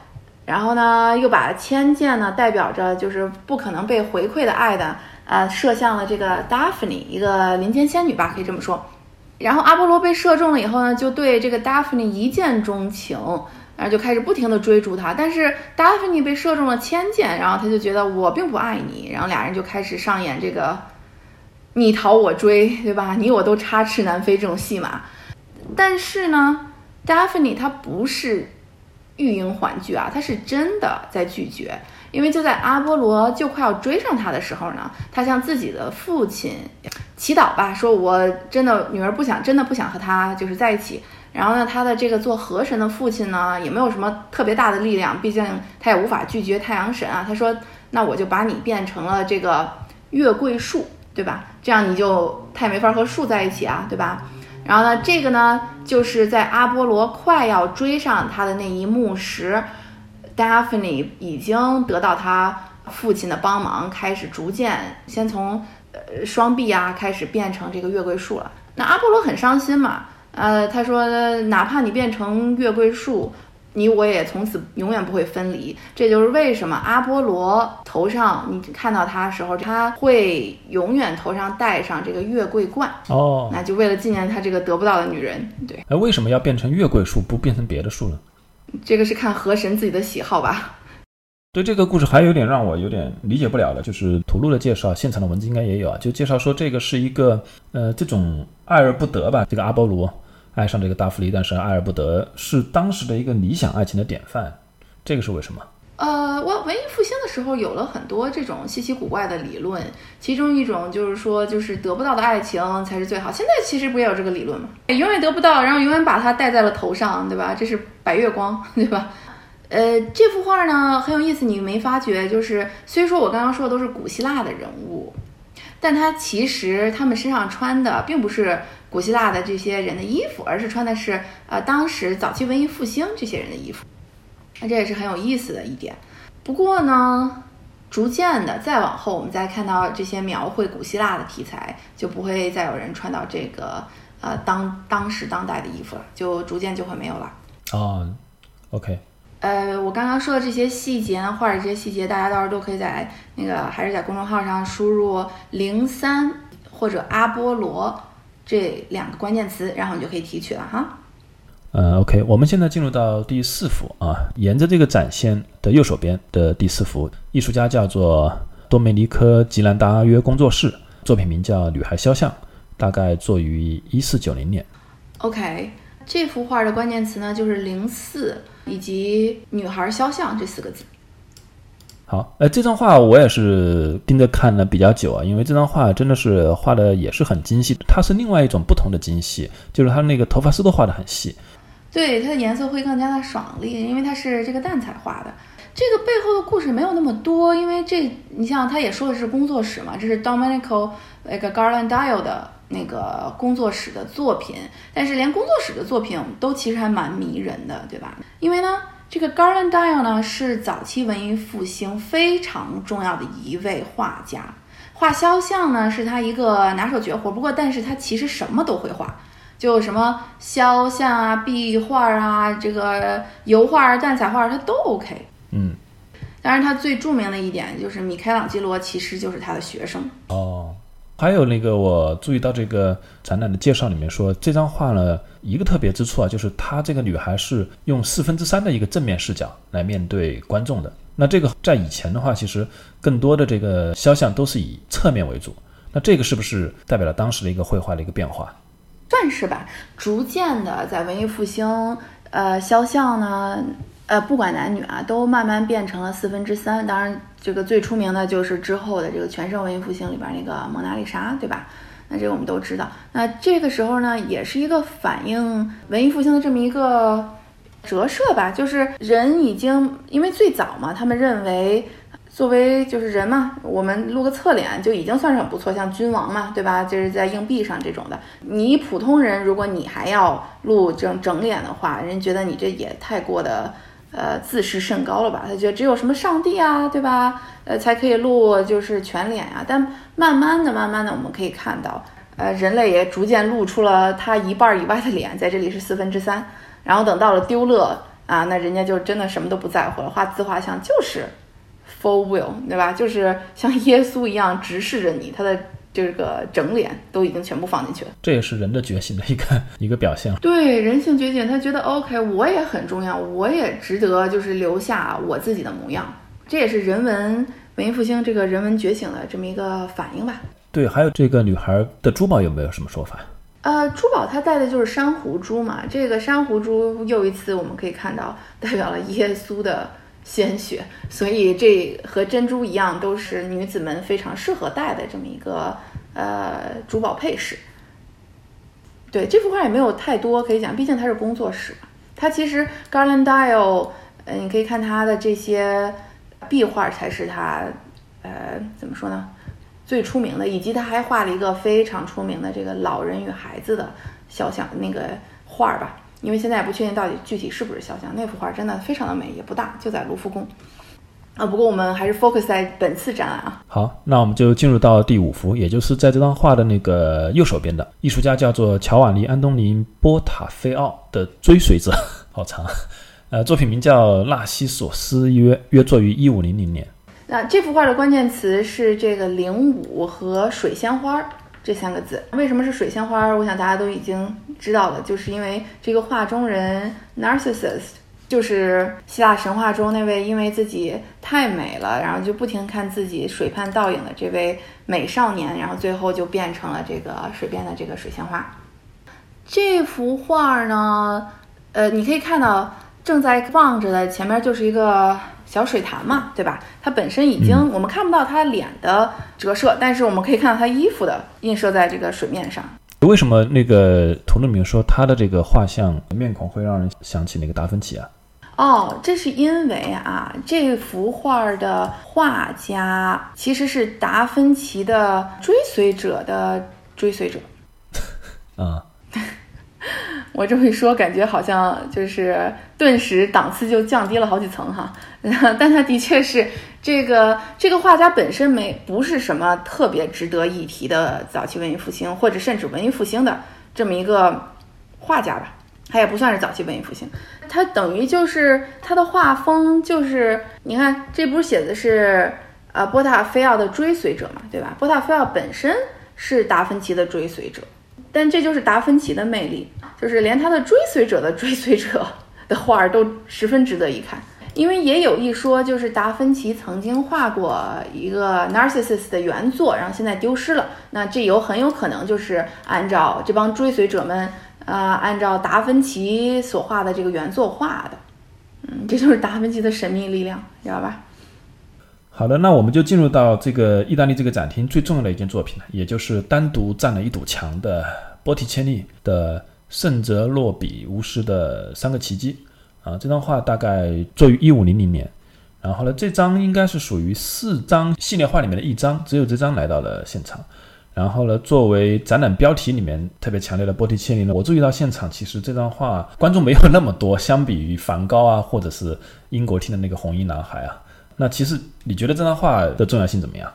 然后呢又把铅箭呢代表着就是不可能被回馈的爱的，呃射向了这个 Daphne 一个林间仙女吧，可以这么说。然后阿波罗被射中了以后呢，就对这个 Daphne 一见钟情。然后就开始不停地追逐他，但是达芙妮被射中了千箭，然后他就觉得我并不爱你，然后俩人就开始上演这个你逃我追，对吧？你我都插翅难飞这种戏码。但是呢，达芙妮她不是欲迎还拒啊，她是真的在拒绝，因为就在阿波罗就快要追上她的时候呢，她向自己的父亲祈祷吧，说我真的女儿不想，真的不想和他就是在一起。然后呢，他的这个做河神的父亲呢，也没有什么特别大的力量，毕竟他也无法拒绝太阳神啊。他说：“那我就把你变成了这个月桂树，对吧？这样你就他也没法和树在一起啊，对吧？”然后呢，这个呢，就是在阿波罗快要追上他的那一幕时，Daphne 已经得到他父亲的帮忙，开始逐渐先从呃双臂啊开始变成这个月桂树了。那阿波罗很伤心嘛。呃，他说，哪怕你变成月桂树，你我也从此永远不会分离。这就是为什么阿波罗头上你看到他的时候，他会永远头上戴上这个月桂冠。哦，那就为了纪念他这个得不到的女人。对，哎，为什么要变成月桂树，不变成别的树呢？这个是看河神自己的喜好吧。对这个故事还有点让我有点理解不了的，就是图录的介绍，现场的文字应该也有啊，就介绍说这个是一个呃这种爱而不得吧，这个阿波罗。爱上这个大芙莉，但是爱而不得，是当时的一个理想爱情的典范。这个是为什么？呃，我文艺复兴的时候有了很多这种稀奇古怪的理论，其中一种就是说，就是得不到的爱情才是最好。现在其实不也有这个理论吗？永远得不到，然后永远把它戴在了头上，对吧？这是白月光，对吧？呃，这幅画呢很有意思，你没发觉？就是虽说我刚刚说的都是古希腊的人物，但他其实他们身上穿的并不是。古希腊的这些人的衣服，而是穿的是呃当时早期文艺复兴这些人的衣服，那这也是很有意思的一点。不过呢，逐渐的再往后，我们再看到这些描绘古希腊的题材，就不会再有人穿到这个呃当当时当代的衣服了，就逐渐就会没有了。哦，OK。呃，我刚刚说的这些细节呢，画的这些细节，大家到时候都可以在那个还是在公众号上输入零三或者阿波罗。这两个关键词，然后你就可以提取了哈。嗯，OK，我们现在进入到第四幅啊，沿着这个展线的右手边的第四幅，艺术家叫做多梅尼科·吉兰达约工作室，作品名叫《女孩肖像》，大概作于一四九零年。OK，这幅画的关键词呢就是零四以及“女孩肖像”这四个字。好，呃，这张画我也是盯着看了比较久啊，因为这张画真的是画的也是很精细，它是另外一种不同的精细，就是它那个头发丝都画的很细，对，它的颜色会更加的爽丽，因为它是这个淡彩画的。这个背后的故事没有那么多，因为这你像他也说的是工作室嘛，这是 Domenico 那个 Garlandaio 的那个工作室的作品，但是连工作室的作品都其实还蛮迷人的，对吧？因为呢，这个 Garland Dial 呢是早期文艺复兴非常重要的一位画家，画肖像呢是他一个拿手绝活。不过，但是他其实什么都会画，就什么肖像啊、壁画啊、这个油画、淡彩画，他都 OK。嗯，当然，他最著名的一点就是米开朗基罗其实就是他的学生。哦。还有那个，我注意到这个展览的介绍里面说，这张画呢，一个特别之处啊，就是她这个女孩是用四分之三的一个正面视角来面对观众的。那这个在以前的话，其实更多的这个肖像都是以侧面为主。那这个是不是代表了当时的一个绘画的一个变化？算是吧，逐渐的在文艺复兴，呃，肖像呢。呃，不管男女啊，都慢慢变成了四分之三。当然，这个最出名的就是之后的这个全盛文艺复兴里边那个蒙娜丽莎，对吧？那这个我们都知道。那这个时候呢，也是一个反映文艺复兴的这么一个折射吧，就是人已经因为最早嘛，他们认为。作为就是人嘛，我们录个侧脸就已经算是很不错，像君王嘛，对吧？就是在硬币上这种的。你普通人，如果你还要录整整脸的话，人觉得你这也太过的。呃，自视甚高了吧？他觉得只有什么上帝啊，对吧？呃，才可以录就是全脸呀。但慢慢的、慢慢的，我们可以看到，呃，人类也逐渐露出了他一半以外的脸，在这里是四分之三。然后等到了丢勒啊，那人家就真的什么都不在乎了，画自画像就是 full will，对吧？就是像耶稣一样直视着你，他的。这个整脸都已经全部放进去了，这也是人的觉醒的一个一个表现。对人性觉醒，他觉得 OK，我也很重要，我也值得，就是留下我自己的模样。这也是人文文艺复兴这个人文觉醒的这么一个反应吧。对，还有这个女孩的珠宝有没有什么说法？呃，珠宝她戴的就是珊瑚珠嘛，这个珊瑚珠又一次我们可以看到代表了耶稣的。鲜血，所以这和珍珠一样，都是女子们非常适合戴的这么一个呃珠宝配饰。对这幅画也没有太多可以讲，毕竟它是工作室嘛。它其实 Garland Dial，呃，你可以看它的这些壁画才是它呃怎么说呢最出名的，以及他还画了一个非常出名的这个老人与孩子的肖像那个画儿吧。因为现在也不确定到底具体是不是肖像，那幅画真的非常的美，也不大，就在卢浮宫。啊，不过我们还是 focus 在本次展览啊。好，那我们就进入到第五幅，也就是在这张画的那个右手边的艺术家叫做乔瓦尼·安东尼·波塔菲奥的追随者，好长。呃，作品名叫《纳西索斯》，约约作于一五零零年。那这幅画的关键词是这个零五和水仙花。这三个字为什么是水仙花？我想大家都已经知道的，就是因为这个画中人 Narcissus，就是希腊神话中那位因为自己太美了，然后就不停看自己水畔倒影的这位美少年，然后最后就变成了这个水边的这个水仙花。这幅画呢，呃，你可以看到正在望着的前面就是一个。小水潭嘛，对吧？它本身已经我们看不到它脸的折射，但是我们可以看到它衣服的映射在这个水面上。为什么那个图勒明说他的这个画像面孔会让人想起那个达芬奇啊？哦，这是因为啊，这幅画的画家其实是达芬奇的追随者的追随者。啊。我这么一说，感觉好像就是顿时档次就降低了好几层哈。但他的确是这个这个画家本身没不是什么特别值得一提的早期文艺复兴或者甚至文艺复兴的这么一个画家吧。他也不算是早期文艺复兴，他等于就是他的画风就是你看这不是写的是呃波塔菲奥的追随者嘛，对吧？波塔菲奥本身是达芬奇的追随者。但这就是达芬奇的魅力，就是连他的追随者的追随者的画儿都十分值得一看。因为也有一说，就是达芬奇曾经画过一个 Narcissus 的原作，然后现在丢失了。那这有很有可能就是按照这帮追随者们，呃，按照达芬奇所画的这个原作画的。嗯，这就是达芬奇的神秘力量，知道吧？好的，那我们就进入到这个意大利这个展厅最重要的一件作品了，也就是单独占了一堵墙的波提切利的《圣泽洛比乌斯的三个奇迹》啊，这张画大概作于一五零零年，然后呢，这张应该是属于四张系列画里面的一张，只有这张来到了现场。然后呢，作为展览标题里面特别强烈的波提切利呢，我注意到现场其实这张画观众没有那么多，相比于梵高啊，或者是英国厅的那个红衣男孩啊，那其实你觉得这张画的重要性怎么样？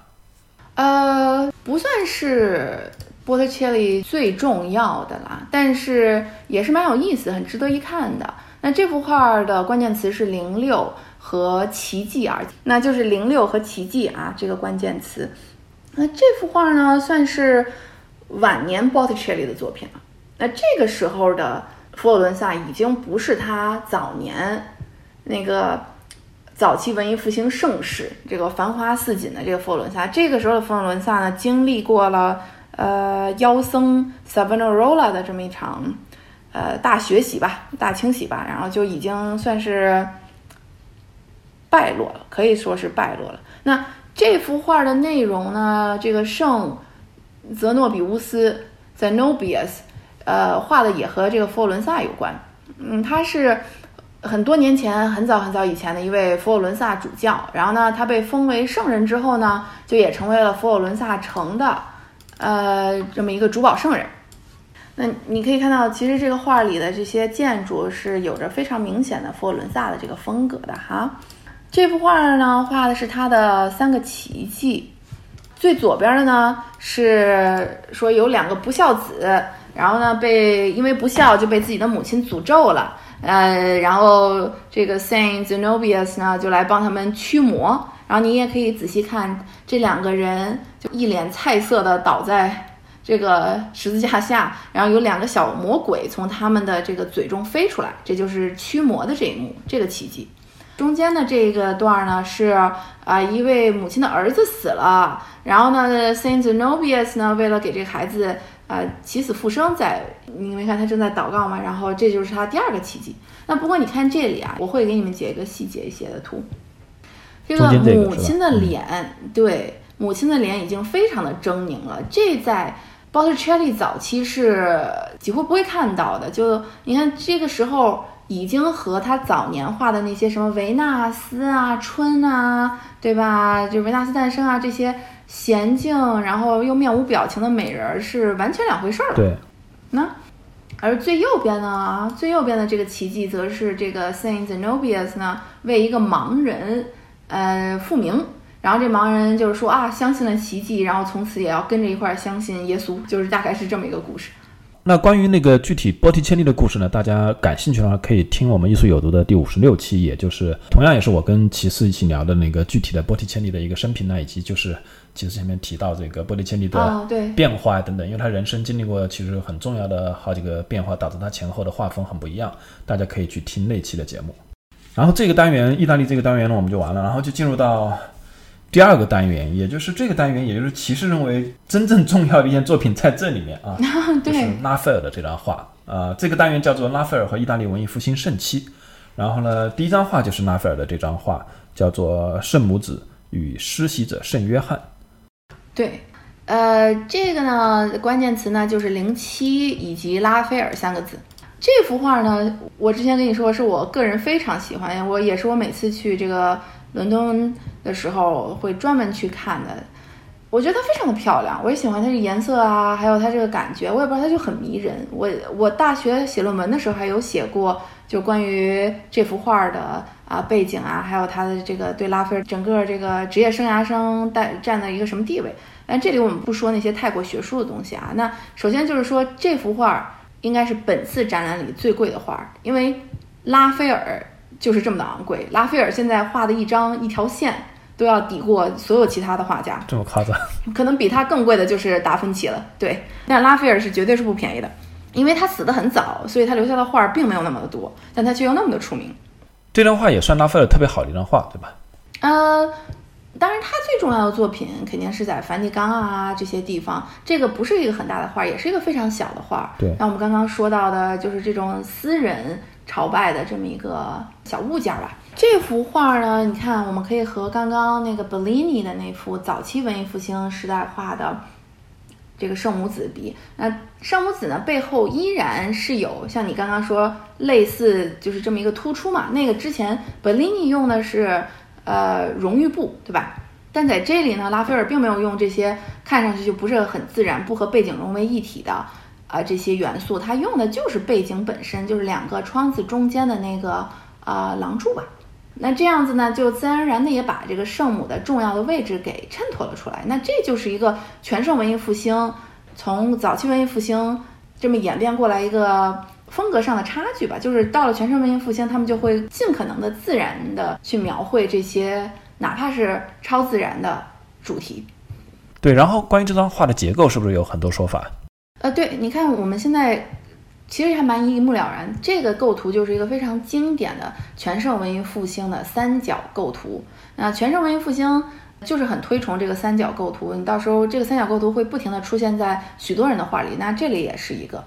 呃，不算是波提切利最重要的啦，但是也是蛮有意思，很值得一看的。那这幅画的关键词是零六和奇迹啊，那就是零六和奇迹啊这个关键词。那这幅画呢，算是晚年 Botticelli 的作品了。那这个时候的佛罗伦萨已经不是他早年那个早期文艺复兴盛世、这个繁花似锦的这个佛罗伦萨。这个时候的佛罗伦萨呢，经历过了呃妖僧 Savonarola 的这么一场呃大学习吧、大清洗吧，然后就已经算是败落了，可以说是败落了。那这幅画的内容呢？这个圣泽诺比乌斯 （Zenobius） 呃画的也和这个佛罗伦萨有关。嗯，他是很多年前、很早很早以前的一位佛罗伦萨主教。然后呢，他被封为圣人之后呢，就也成为了佛罗伦萨城的呃这么一个主保圣人。那你可以看到，其实这个画里的这些建筑是有着非常明显的佛罗伦萨的这个风格的哈。这幅画呢，画的是他的三个奇迹。最左边的呢是说有两个不孝子，然后呢被因为不孝就被自己的母亲诅咒了。呃，然后这个 Saint Zenobius 呢就来帮他们驱魔。然后你也可以仔细看这两个人，就一脸菜色的倒在这个十字架下，然后有两个小魔鬼从他们的这个嘴中飞出来，这就是驱魔的这一幕，这个奇迹。中间的这个段儿呢，是啊，一位母亲的儿子死了，然后呢，Saint Zenobius 呢，为了给这个孩子啊起死复生，在你没看他正在祷告嘛？然后这就是他第二个奇迹。那不过你看这里啊，我会给你们截一个细节一些的图。这个母亲的脸，对，母亲的脸已经非常的狰狞了。这在 Botticelli 早期是几乎不会看到的。就你看这个时候。已经和他早年画的那些什么维纳斯啊、春啊，对吧？就维纳斯诞生啊这些娴静，然后又面无表情的美人是完全两回事儿了。对，那而最右边呢？最右边的这个奇迹，则是这个 Saint Zenobius 呢为一个盲人呃复明，然后这盲人就是说啊，相信了奇迹，然后从此也要跟着一块儿相信耶稣，就是大概是这么一个故事。那关于那个具体波提切利的故事呢？大家感兴趣的话，可以听我们艺术有毒的第五十六期，也就是同样也是我跟骑士一起聊的那个具体的波提切利的一个生平呢，以及就是其实前面提到这个波提切利的变化等等，因为他人生经历过其实很重要的好几个变化，导致他前后的画风很不一样。大家可以去听那期的节目。然后这个单元，意大利这个单元呢，我们就完了，然后就进入到。第二个单元，也就是这个单元，也就是骑士认为真正重要的一件作品在这里面啊，就是拉斐尔的这张画。呃，这个单元叫做拉斐尔和意大利文艺复兴盛期。然后呢，第一张画就是拉斐尔的这张画，叫做《圣母子与施洗者圣约翰》。对，呃，这个呢，关键词呢就是零七以及拉斐尔三个字。这幅画呢，我之前跟你说是我个人非常喜欢，我也是我每次去这个伦敦。的时候会专门去看的，我觉得它非常的漂亮，我也喜欢它这颜色啊，还有它这个感觉，我也不知道它就很迷人。我我大学写论文的时候还有写过，就关于这幅画的啊背景啊，还有它的这个对拉斐尔整个这个职业生涯上带占的一个什么地位。但这里我们不说那些太过学术的东西啊。那首先就是说这幅画应该是本次展览里最贵的画，因为拉斐尔就是这么的昂贵。拉斐尔现在画的一张一条线。都要抵过所有其他的画家，这么夸张？可能比他更贵的就是达芬奇了。对，但拉斐尔是绝对是不便宜的，因为他死的很早，所以他留下的画并没有那么的多，但他却又那么的出名。这张画也算拉斐尔特别好的一张画，对吧？呃，当然，他最重要的作品肯定是在梵蒂冈啊这些地方。这个不是一个很大的画，也是一个非常小的画。对，那我们刚刚说到的就是这种私人朝拜的这么一个小物件吧。这幅画呢，你看，我们可以和刚刚那个 Bellini 的那幅早期文艺复兴时代画的这个圣母子比。那圣母子呢，背后依然是有像你刚刚说类似，就是这么一个突出嘛。那个之前 Bellini 用的是呃荣誉布，对吧？但在这里呢，拉斐尔并没有用这些看上去就不是很自然、不和背景融为一体的啊这些元素，他用的就是背景本身，就是两个窗子中间的那个啊廊柱吧。那这样子呢，就自然而然的也把这个圣母的重要的位置给衬托了出来。那这就是一个全盛文艺复兴从早期文艺复兴这么演变过来一个风格上的差距吧。就是到了全盛文艺复兴，他们就会尽可能的自然的去描绘这些哪怕是超自然的主题。对，然后关于这张画的结构，是不是有很多说法？呃，对，你看我们现在。其实还蛮一目了然，这个构图就是一个非常经典的全盛文艺复兴的三角构图。那全盛文艺复兴就是很推崇这个三角构图，你到时候这个三角构图会不停的出现在许多人的画里，那这里也是一个。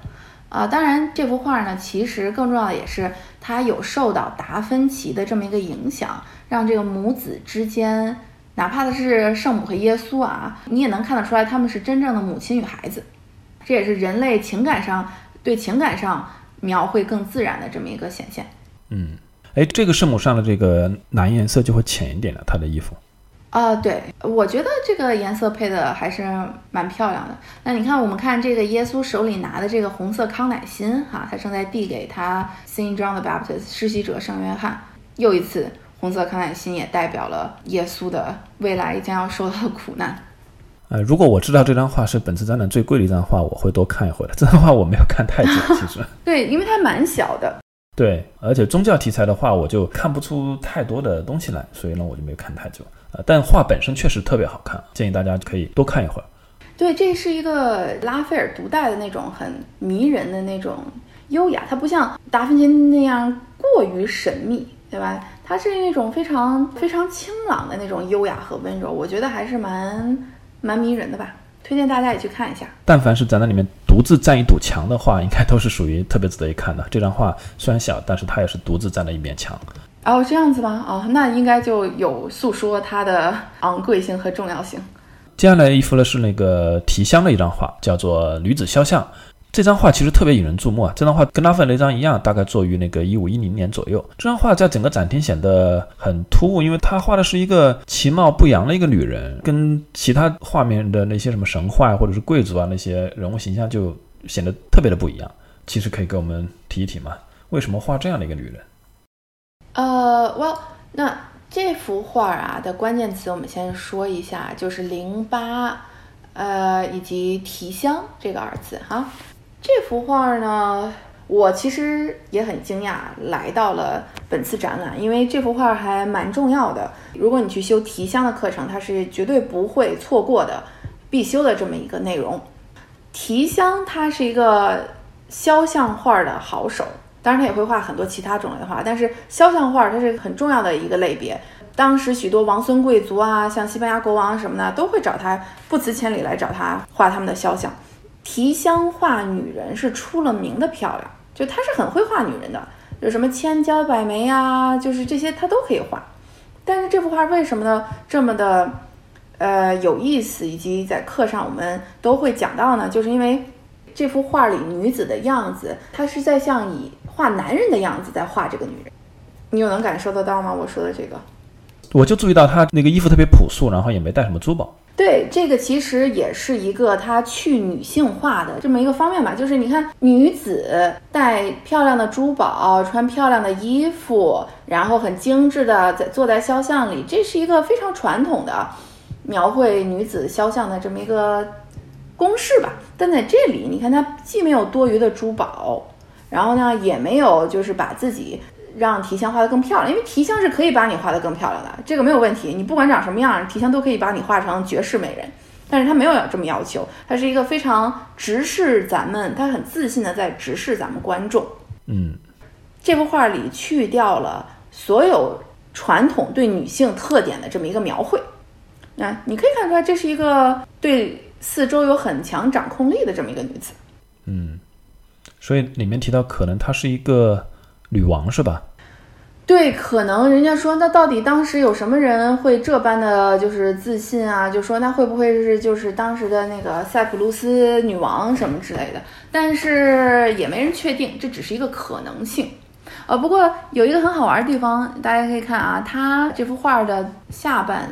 啊，当然这幅画呢，其实更重要的也是它有受到达芬奇的这么一个影响，让这个母子之间，哪怕的是圣母和耶稣啊，你也能看得出来他们是真正的母亲与孩子，这也是人类情感上。对情感上描绘更自然的这么一个显现。嗯，哎，这个圣母上的这个蓝颜色就会浅一点了，她的衣服。啊，对，我觉得这个颜色配的还是蛮漂亮的。那你看，我们看这个耶稣手里拿的这个红色康乃馨，哈，他正在递给他 Saint John the Baptist 施洗者圣约翰。又一次，红色康乃馨也代表了耶稣的未来将要受到的苦难。呃，如果我知道这张画是本次展览最贵的一张画，我会多看一会儿的。这张画我没有看太久，其实。对，因为它蛮小的。对，而且宗教题材的话，我就看不出太多的东西来，所以呢，我就没有看太久。呃，但画本身确实特别好看，建议大家可以多看一会儿。对，这是一个拉斐尔独带的那种很迷人的那种优雅，它不像达芬奇那样过于神秘，对吧？它是那种非常非常清朗的那种优雅和温柔，我觉得还是蛮。蛮迷人的吧，推荐大家也去看一下。但凡是在那里面独自站一堵墙的话，应该都是属于特别值得一看的。这张画虽然小，但是它也是独自站了一面墙。哦，这样子吗？哦，那应该就有诉说它的 昂贵性和重要性。接下来一幅呢是那个提香的一张画，叫做《女子肖像》。这张画其实特别引人注目啊！这张画跟拉斐尔那张一样，大概作于那个一五一零年左右。这张画在整个展厅显得很突兀，因为他画的是一个其貌不扬的一个女人，跟其他画面的那些什么神话或者是贵族啊那些人物形象就显得特别的不一样。其实可以给我们提一提吗？为什么画这样的一个女人？呃，Well，那这幅画啊的关键词我们先说一下，就是淋巴，呃，以及提香这个二字哈。这幅画呢，我其实也很惊讶来到了本次展览，因为这幅画还蛮重要的。如果你去修提香的课程，它是绝对不会错过的必修的这么一个内容。提香它是一个肖像画的好手，当然他也会画很多其他种类的画，但是肖像画它是很重要的一个类别。当时许多王孙贵族啊，像西班牙国王什么的，都会找他不辞千里来找他画他们的肖像。提香画女人是出了名的漂亮，就她是很会画女人的，有什么千娇百媚呀，就是这些她都可以画。但是这幅画为什么呢这么的呃有意思，以及在课上我们都会讲到呢？就是因为这幅画里女子的样子，她是在像以画男人的样子在画这个女人，你有能感受得到吗？我说的这个，我就注意到她那个衣服特别朴素，然后也没带什么珠宝。对，这个其实也是一个它去女性化的这么一个方面吧。就是你看，女子戴漂亮的珠宝，穿漂亮的衣服，然后很精致的在坐在肖像里，这是一个非常传统的描绘女子肖像的这么一个公式吧。但在这里，你看它既没有多余的珠宝，然后呢，也没有就是把自己。让提香画得更漂亮，因为提香是可以把你画得更漂亮的，这个没有问题。你不管长什么样，提香都可以把你画成绝世美人。但是他没有这么要求，他是一个非常直视咱们，他很自信的在直视咱们观众。嗯，这幅画里去掉了所有传统对女性特点的这么一个描绘，那你可以看出来，这是一个对四周有很强掌控力的这么一个女子。嗯，所以里面提到，可能她是一个。女王是吧？对，可能人家说，那到底当时有什么人会这般的就是自信啊？就说那会不会是就是当时的那个塞浦路斯女王什么之类的？但是也没人确定，这只是一个可能性。呃，不过有一个很好玩的地方，大家可以看啊，它这幅画的下半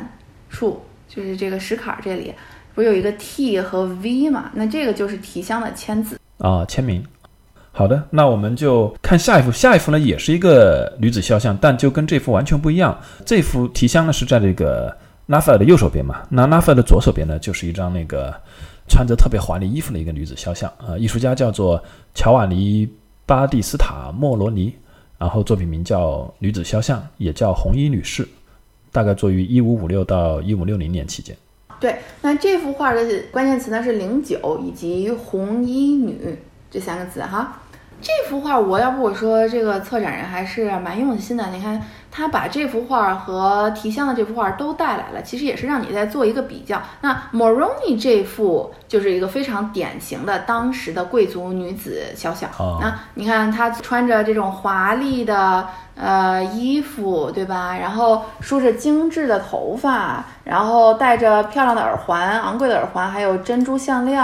处就是这个石坎这里不是有一个 T 和 V 嘛？那这个就是提香的签字啊，签名。好的，那我们就看下一幅。下一幅呢，也是一个女子肖像，但就跟这幅完全不一样。这幅提香呢是在这个拉斐尔的右手边嘛？那拉斐尔的左手边呢，就是一张那个穿着特别华丽衣服的一个女子肖像。呃，艺术家叫做乔瓦尼巴蒂斯塔莫罗尼，然后作品名叫《女子肖像》，也叫《红衣女士》，大概作于一五五六到一五六零年期间。对，那这幅画的关键词呢是零九以及红衣女这三个字哈。这幅画，我要不我说这个策展人还是蛮用心的。你看，他把这幅画和提香的这幅画都带来了，其实也是让你在做一个比较。那 Moroni 这幅就是一个非常典型的当时的贵族女子肖像。那你看，她穿着这种华丽的。呃，衣服对吧？然后梳着精致的头发，然后戴着漂亮的耳环、昂贵的耳环，还有珍珠项链，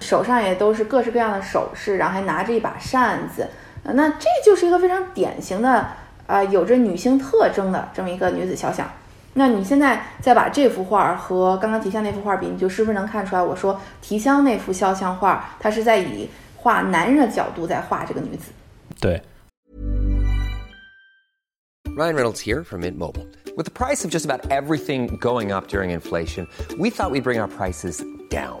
手上也都是各式各样的首饰，然后还拿着一把扇子。那这就是一个非常典型的，呃，有着女性特征的这么一个女子肖像。那你现在再把这幅画和刚刚提香那幅画比，你就是不是能看出来？我说提香那幅肖像画，它是在以画男人的角度在画这个女子。对。Ryan Reynolds here from Mint Mobile. With the price of just about everything going up during inflation, we thought we'd bring our prices down.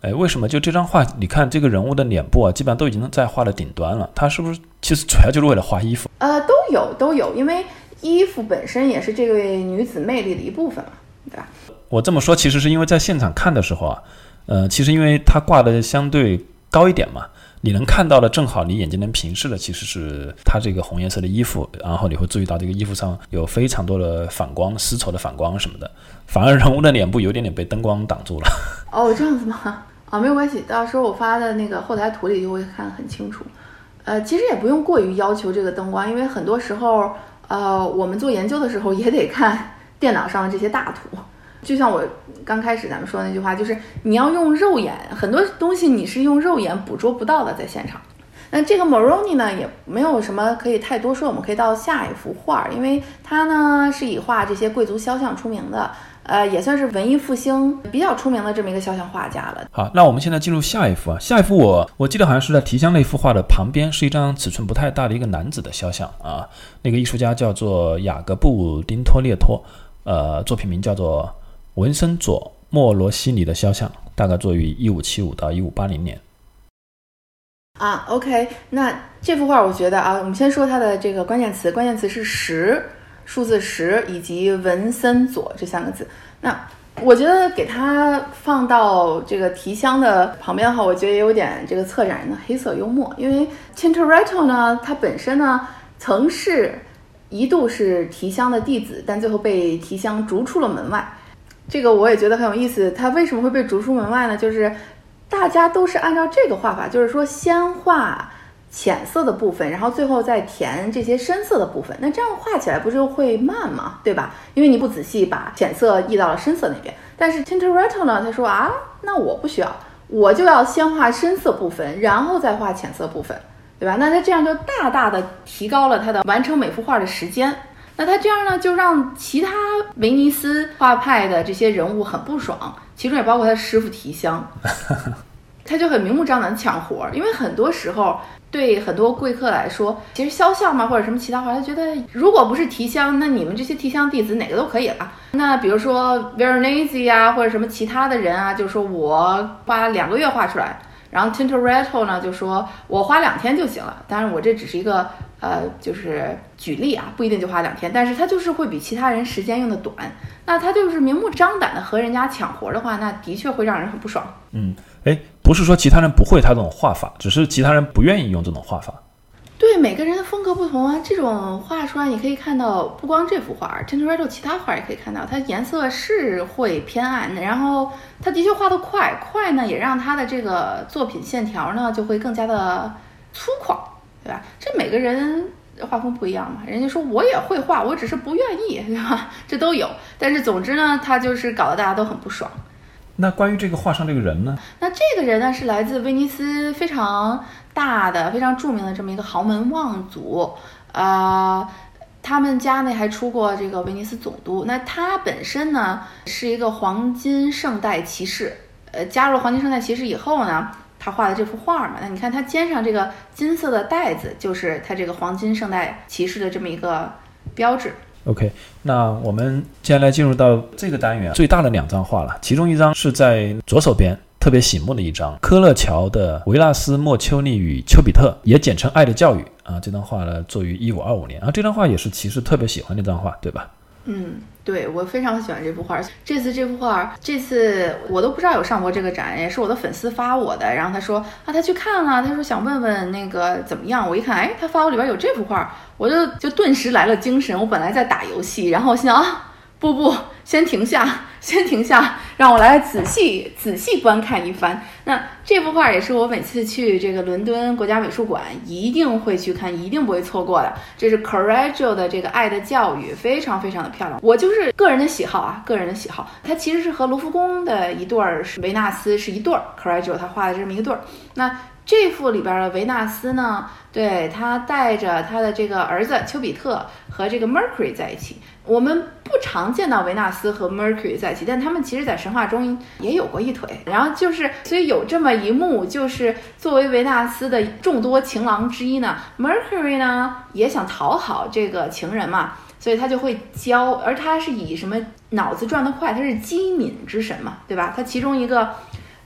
哎，为什么就这张画？你看这个人物的脸部啊，基本上都已经在画的顶端了。他是不是其实主要就是为了画衣服？呃，都有都有，因为衣服本身也是这位女子魅力的一部分嘛，对吧？我这么说，其实是因为在现场看的时候啊，呃，其实因为它挂的相对高一点嘛。你能看到的正好，你眼睛能平视的其实是它这个红颜色的衣服，然后你会注意到这个衣服上有非常多的反光、丝绸的反光什么的，反而人物的脸部有点点被灯光挡住了。哦，这样子吗？啊，没有关系，到时候我发的那个后台图里就会看得很清楚。呃，其实也不用过于要求这个灯光，因为很多时候，呃，我们做研究的时候也得看 电脑上的这些大图。就像我刚开始咱们说的那句话，就是你要用肉眼，很多东西你是用肉眼捕捉不到的，在现场。那这个 Moroni 呢，也没有什么可以太多说，我们可以到下一幅画，因为他呢是以画这些贵族肖像出名的，呃，也算是文艺复兴比较出名的这么一个肖像画家了。好，那我们现在进入下一幅啊，下一幅我我记得好像是在提香那幅画的旁边，是一张尺寸不太大的一个男子的肖像啊，那个艺术家叫做雅各布丁托列托，呃，作品名叫做。文森佐莫罗西尼的肖像大概作于一五七五到一五八零年。啊，OK，那这幅画我觉得啊，我们先说它的这个关键词，关键词是十，数字十以及文森佐这三个字。那我觉得给它放到这个提香的旁边的话，我觉得也有点这个策展人的黑色幽默，因为 Chintoretto 呢，它本身呢曾是一度是提香的弟子，但最后被提香逐出了门外。这个我也觉得很有意思，他为什么会被逐出门外呢？就是大家都是按照这个画法，就是说先画浅色的部分，然后最后再填这些深色的部分。那这样画起来不就会慢吗？对吧？因为你不仔细把浅色移到了深色那边。但是 Tintoretto 呢，他说啊，那我不需要，我就要先画深色部分，然后再画浅色部分，对吧？那他这样就大大的提高了他的完成每幅画的时间。那他这样呢，就让其他威尼斯画派的这些人物很不爽，其中也包括他师傅提香，他就很明目张胆抢活儿。因为很多时候，对很多贵客来说，其实肖像嘛或者什么其他画，他觉得如果不是提香，那你们这些提香弟子哪个都可以了。那比如说 Veronese 啊，或者什么其他的人啊，就是说我花两个月画出来，然后 Tintoretto 呢就说我花两天就行了，当然我这只是一个呃就是举例啊，不一定就花两天，但是他就是会比其他人时间用的短，那他就是明目张胆的和人家抢活的话，那的确会让人很不爽。嗯，哎，不是说其他人不会他这种画法，只是其他人不愿意用这种画法。对每个人的风格不同啊，这种画出来你可以看到，不光这幅画，Tintoretto 其他画也可以看到，它颜色是会偏暗的，然后它的确画得快，快呢也让他的这个作品线条呢就会更加的粗犷，对吧？这每个人画风不一样嘛，人家说我也会画，我只是不愿意，对吧？这都有，但是总之呢，他就是搞得大家都很不爽。那关于这个画上这个人呢？那这个人呢是来自威尼斯非常大的、非常著名的这么一个豪门望族，呃，他们家呢还出过这个威尼斯总督。那他本身呢是一个黄金圣代骑士，呃，加入黄金圣代骑士以后呢，他画的这幅画嘛，那你看他肩上这个金色的带子，就是他这个黄金圣代骑士的这么一个标志。OK，那我们接下来进入到这个单元最大的两张画了，其中一张是在左手边特别醒目的一张，科勒乔的维纳斯、莫丘利与丘比特，也简称《爱的教育》啊。这张画呢，作于一五二五年啊。这张画也是骑士特别喜欢的一张画，对吧？嗯，对我非常喜欢这幅画。这次这幅画，这次我都不知道有上过这个展，也是我的粉丝发我的。然后他说啊，他去看了，他说想问问那个怎么样。我一看，哎，他发我里边有这幅画，我就就顿时来了精神。我本来在打游戏，然后我心想啊，不不，先停下。先停下，让我来仔细仔细观看一番。那这幅画也是我每次去这个伦敦国家美术馆一定会去看，一定不会错过的。这是 Correggio 的这个《爱的教育》，非常非常的漂亮。我就是个人的喜好啊，个人的喜好。它其实是和卢浮宫的一对儿是维纳斯是一对儿，Correggio 他画的这么一个对儿。那这幅里边的维纳斯呢，对他带着他的这个儿子丘比特和这个 Mercury 在一起。我们不常见到维纳斯和 Mercury 在一起，但他们其实，在神话中也有过一腿。然后就是，所以有这么一幕，就是作为维纳斯的众多情郎之一呢，Mercury 呢也想讨好这个情人嘛，所以他就会教，而他是以什么脑子转得快，他是机敏之神嘛，对吧？他其中一个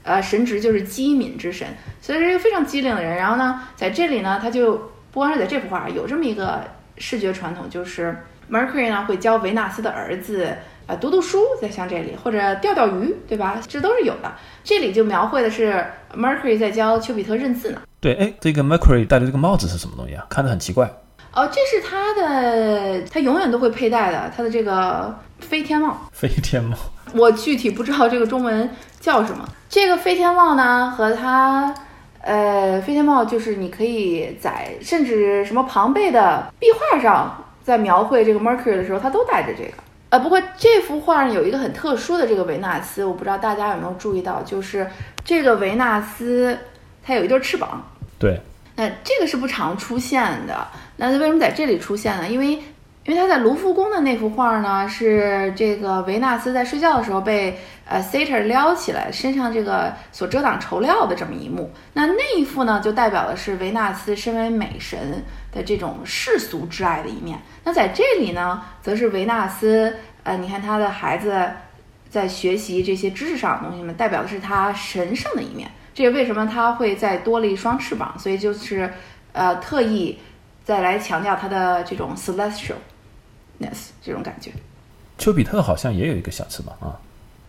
呃神职就是机敏之神，所以是一个非常机灵的人。然后呢，在这里呢，他就不光是在这幅画有这么一个视觉传统，就是。Mercury 呢会教维纳斯的儿子，呃，读读书，在像这里或者钓钓鱼，对吧？这都是有的。这里就描绘的是 Mercury 在教丘比特认字呢。对，哎，这个 Mercury 戴的这个帽子是什么东西啊？看着很奇怪。哦，这是他的，他永远都会佩戴的，他的这个飞天帽。飞天帽，我具体不知道这个中文叫什么。这个飞天帽呢，和他，呃，飞天帽就是你可以在甚至什么庞贝的壁画上。在描绘这个 Mercury 的时候，他都带着这个。呃，不过这幅画有一个很特殊的这个维纳斯，我不知道大家有没有注意到，就是这个维纳斯它有一对翅膀。对。那这个是不常出现的。那为什么在这里出现呢？因为因为他在卢浮宫的那幅画呢，是这个维纳斯在睡觉的时候被呃 Satyr 撩起来，身上这个所遮挡绸料的这么一幕。那那一幅呢，就代表的是维纳斯身为美神的这种世俗之爱的一面。那在这里呢，则是维纳斯，呃，你看他的孩子在学习这些知识上的东西嘛，代表的是他神圣的一面。这也为什么他会再多了一双翅膀，所以就是，呃，特意再来强调他的这种 celestialness 这种感觉。丘比特好像也有一个小翅膀啊。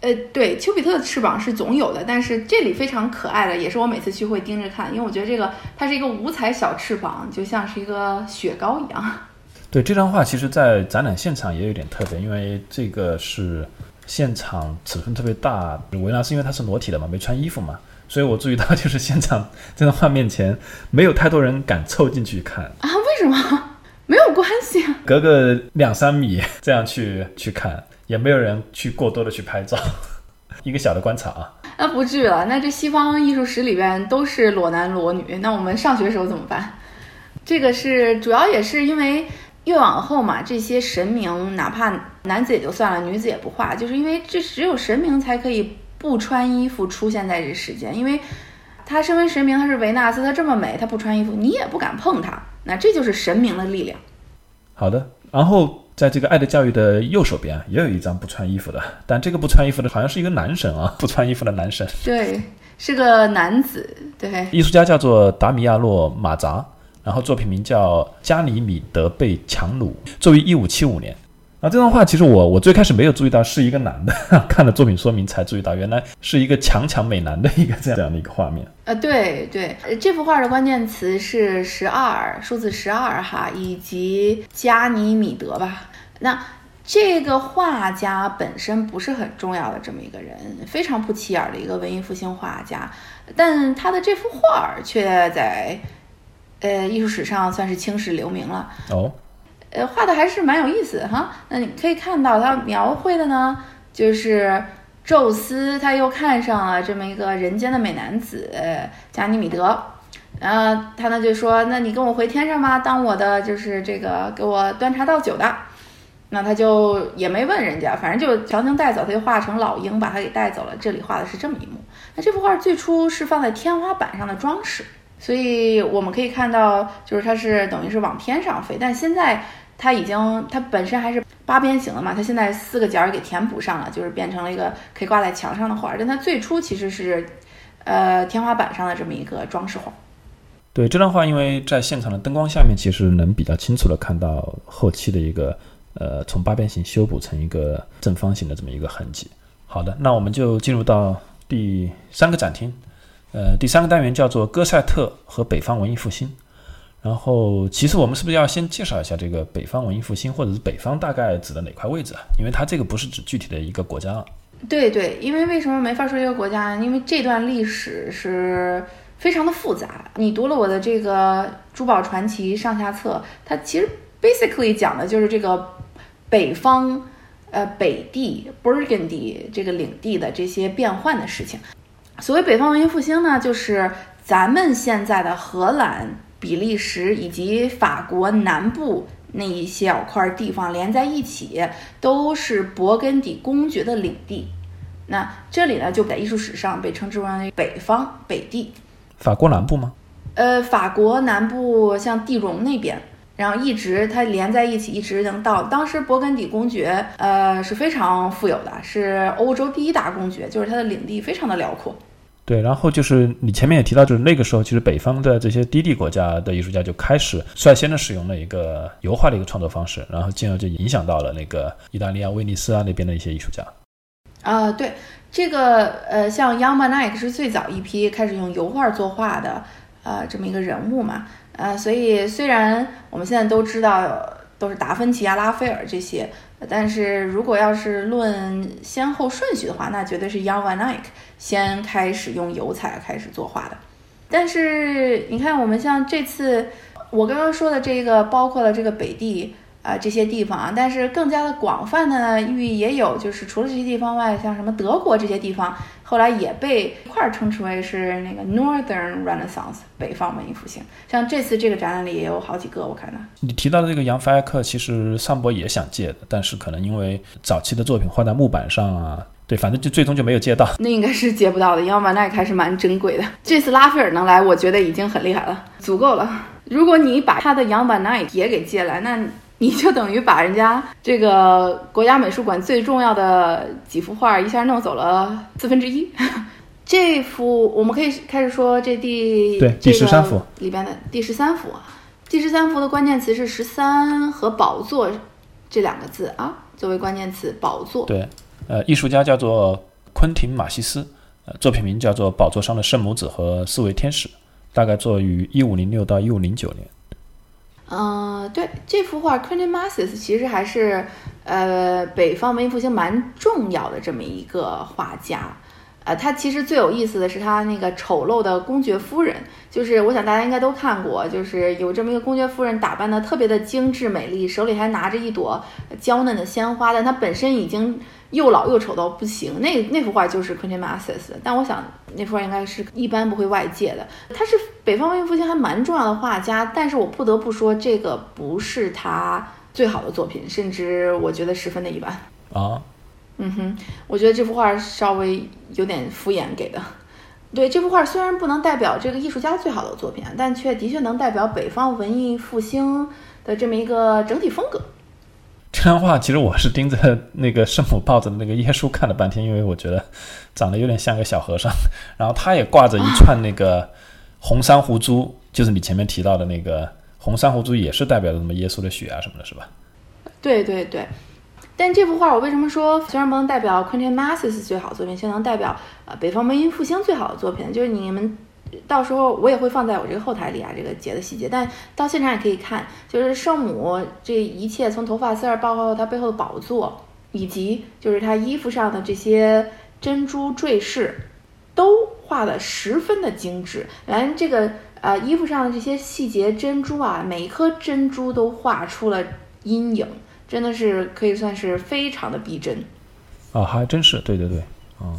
呃，对，丘比特的翅膀是总有的，但是这里非常可爱的，也是我每次去会盯着看，因为我觉得这个它是一个五彩小翅膀，就像是一个雪糕一样。对这张画，其实，在展览现场也有点特别，因为这个是现场尺寸特别大。维纳斯因为它是裸体的嘛，没穿衣服嘛，所以我注意到，就是 现场这张画面前没有太多人敢凑进去看啊？为什么？没有关系啊，隔个两三米这样去去看，也没有人去过多的去拍照，一个小的观察啊。那不至于了，那这西方艺术史里边都是裸男裸女，那我们上学时候怎么办？这个是主要也是因为。越往后嘛，这些神明哪怕男子也就算了，女子也不画，就是因为这只有神明才可以不穿衣服出现在这世间，因为他身为神明，他是维纳斯，他这么美，他不穿衣服，你也不敢碰他，那这就是神明的力量。好的，然后在这个爱的教育的右手边也有一张不穿衣服的，但这个不穿衣服的好像是一个男神啊，不穿衣服的男神。对，是个男子，对，艺术家叫做达米亚洛·马扎，然后作品名叫《加里米德被强掳》，作于一五七五年。啊，这段话其实我我最开始没有注意到是一个男的，看了作品说明才注意到，原来是一个强强美男的一个这样的一个画面。呃，对对，这幅画的关键词是十二，数字十二哈，以及加尼米德吧。那这个画家本身不是很重要的这么一个人，非常不起眼的一个文艺复兴画家，但他的这幅画却在呃艺术史上算是青史留名了。哦。呃，画的还是蛮有意思的哈。那你可以看到，他描绘的呢，就是宙斯他又看上了这么一个人间的美男子加尼米德，呃，他呢就说，那你跟我回天上吧，当我的就是这个给我端茶倒酒的。那他就也没问人家，反正就强行带走，他就画成老鹰把他给带走了。这里画的是这么一幕。那这幅画最初是放在天花板上的装饰，所以我们可以看到，就是它是等于是往天上飞，但现在。它已经，它本身还是八边形的嘛，它现在四个角给填补上了，就是变成了一个可以挂在墙上的画。但它最初其实是，呃，天花板上的这么一个装饰画。对这张画，因为在现场的灯光下面，其实能比较清楚的看到后期的一个，呃，从八边形修补成一个正方形的这么一个痕迹。好的，那我们就进入到第三个展厅，呃，第三个单元叫做哥赛特和北方文艺复兴。然后，其实我们是不是要先介绍一下这个北方文艺复兴，或者是北方大概指的哪块位置啊？因为它这个不是指具体的一个国家。对对，因为为什么没法说一个国家呢？因为这段历史是非常的复杂。你读了我的这个《珠宝传奇》上下册，它其实 basically 讲的就是这个北方，呃，北地 Burgundy 这个领地的这些变换的事情。所谓北方文艺复兴呢，就是咱们现在的荷兰。比利时以及法国南部那一小块地方连在一起，都是勃艮第公爵的领地。那这里呢，就在艺术史上被称之为北方北地。法国南部吗？呃，法国南部像地荣那边，然后一直它连在一起，一直能到。当时勃艮第公爵呃是非常富有的，是欧洲第一大公爵，就是它的领地非常的辽阔。对，然后就是你前面也提到，就是那个时候，其实北方的这些低地国家的艺术家就开始率先的使用了一个油画的一个创作方式，然后进而就影响到了那个意大利啊、威尼斯啊那边的一些艺术家。啊，对，这个呃，像 Jan van Eyck 是最早一批开始用油画作画的，呃，这么一个人物嘛，呃，所以虽然我们现在都知道都是达芬奇啊、拉斐尔这些。但是如果要是论先后顺序的话，那绝对是 Young Van Eyck 先开始用油彩开始作画的。但是你看，我们像这次我刚刚说的这个，包括了这个北地。啊，这些地方啊，但是更加的广泛的寓意也有，就是除了这些地方外，像什么德国这些地方，后来也被一块儿称之为是那个 Northern Renaissance 北方文艺复兴。像这次这个展览里也有好几个，我看到。你提到的这个杨弗埃克，其实桑博也想借的，但是可能因为早期的作品画在木板上啊，对，反正就最终就没有借到。那应该是借不到的，要不然那还是蛮珍贵的。这次拉斐尔能来，我觉得已经很厉害了，足够了。如果你把他的杨板奈也给借来，那。你就等于把人家这个国家美术馆最重要的几幅画一下弄走了四分之一。这幅我们可以开始说这第对第十三幅里边的第十三幅，第十三幅的关键词是十三和宝座这两个字啊，作为关键词宝座。对，呃，艺术家叫做昆廷马西斯，呃，作品名叫做《宝座上的圣母子和四位天使》，大概作于一五零六到一五零九年。嗯，对，这幅画 q u e n t i n Masses 其实还是呃北方文艺复兴蛮重要的这么一个画家。呃，他其实最有意思的是他那个丑陋的公爵夫人，就是我想大家应该都看过，就是有这么一个公爵夫人打扮的特别的精致美丽，手里还拿着一朵娇嫩的鲜花，但她本身已经又老又丑到不行。那那幅画就是 q u e n t i n Masses，但我想那幅画应该是一般不会外借的。他是北方文艺复兴还蛮重要的画家，但是我不得不说这个不是他最好的作品，甚至我觉得十分的一般啊。嗯哼，我觉得这幅画稍微有点敷衍给的。对，这幅画虽然不能代表这个艺术家最好的作品，但却的确能代表北方文艺复兴的这么一个整体风格。这张画其实我是盯着那个圣母抱着那个耶稣看了半天，因为我觉得长得有点像个小和尚，然后他也挂着一串那个红珊瑚珠，就是你前面提到的那个红珊瑚珠，也是代表着什么耶稣的血啊什么的，是吧？对对对。但这幅画我为什么说虽然不能代表 Quentin Massey 最好的作品，却能代表呃北方文艺复兴最好的作品？就是你们到时候我也会放在我这个后台里啊，这个节的细节。但到现场也可以看，就是圣母这一切从头发丝儿，包括她背后的宝座，以及就是她衣服上的这些珍珠坠饰，都画的十分的精致。连这个呃衣服上的这些细节珍珠啊，每一颗珍珠都画出了阴影。真的是可以算是非常的逼真，啊，还真是，对对对，嗯，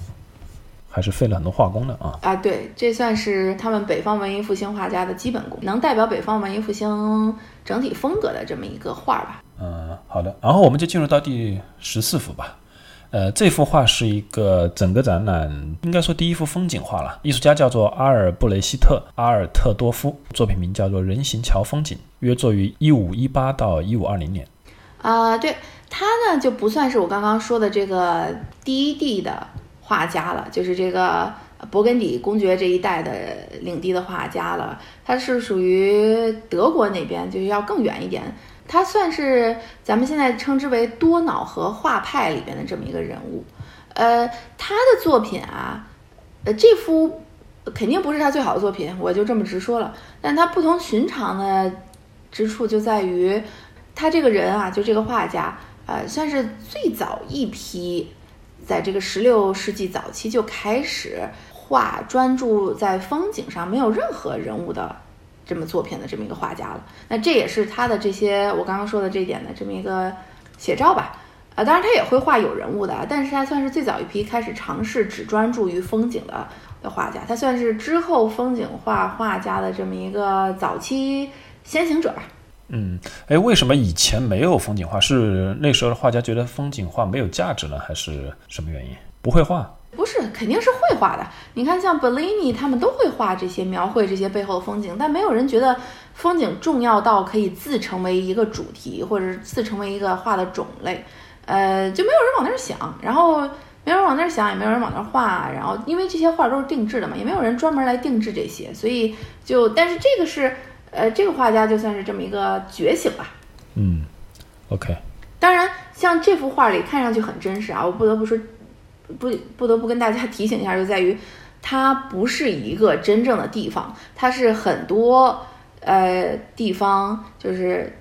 还是费了很多画工的啊。啊，对，这算是他们北方文艺复兴画家的基本功，能代表北方文艺复兴整体风格的这么一个画吧。嗯，好的，然后我们就进入到第十四幅吧。呃，这幅画是一个整个展览应该说第一幅风景画了，艺术家叫做阿尔布雷希特·阿尔特多夫，作品名叫做《人行桥风景》，约作于一五一八到一五二零年。啊，对他呢就不算是我刚刚说的这个第一地的画家了，就是这个勃艮第公爵这一代的领地的画家了。他是属于德国那边，就是要更远一点。他算是咱们现在称之为多瑙河画派里边的这么一个人物。呃，他的作品啊，呃，这幅肯定不是他最好的作品，我就这么直说了。但他不同寻常的之处就在于。他这个人啊，就这个画家，呃，算是最早一批，在这个十六世纪早期就开始画专注在风景上，没有任何人物的这么作品的这么一个画家了。那这也是他的这些我刚刚说的这点的这么一个写照吧。啊，当然他也会画有人物的，但是他算是最早一批开始尝试只专注于风景的的画家。他算是之后风景画画家的这么一个早期先行者吧。嗯，哎，为什么以前没有风景画？是那时候的画家觉得风景画没有价值呢，还是什么原因？不会画？不是，肯定是会画的。你看，像 Bellini 他们都会画这些描绘这些背后的风景，但没有人觉得风景重要到可以自成为一个主题，或者是自成为一个画的种类。呃，就没有人往那儿想，然后没有人往那儿想，也没有人往那儿画。然后，因为这些画都是定制的嘛，也没有人专门来定制这些，所以就，但是这个是。呃，这个画家就算是这么一个觉醒吧。嗯，OK。当然，像这幅画里看上去很真实啊，我不得不说，不不得不跟大家 提醒一下，就在于它不是一个真正的地方，它是很多呃地方，就是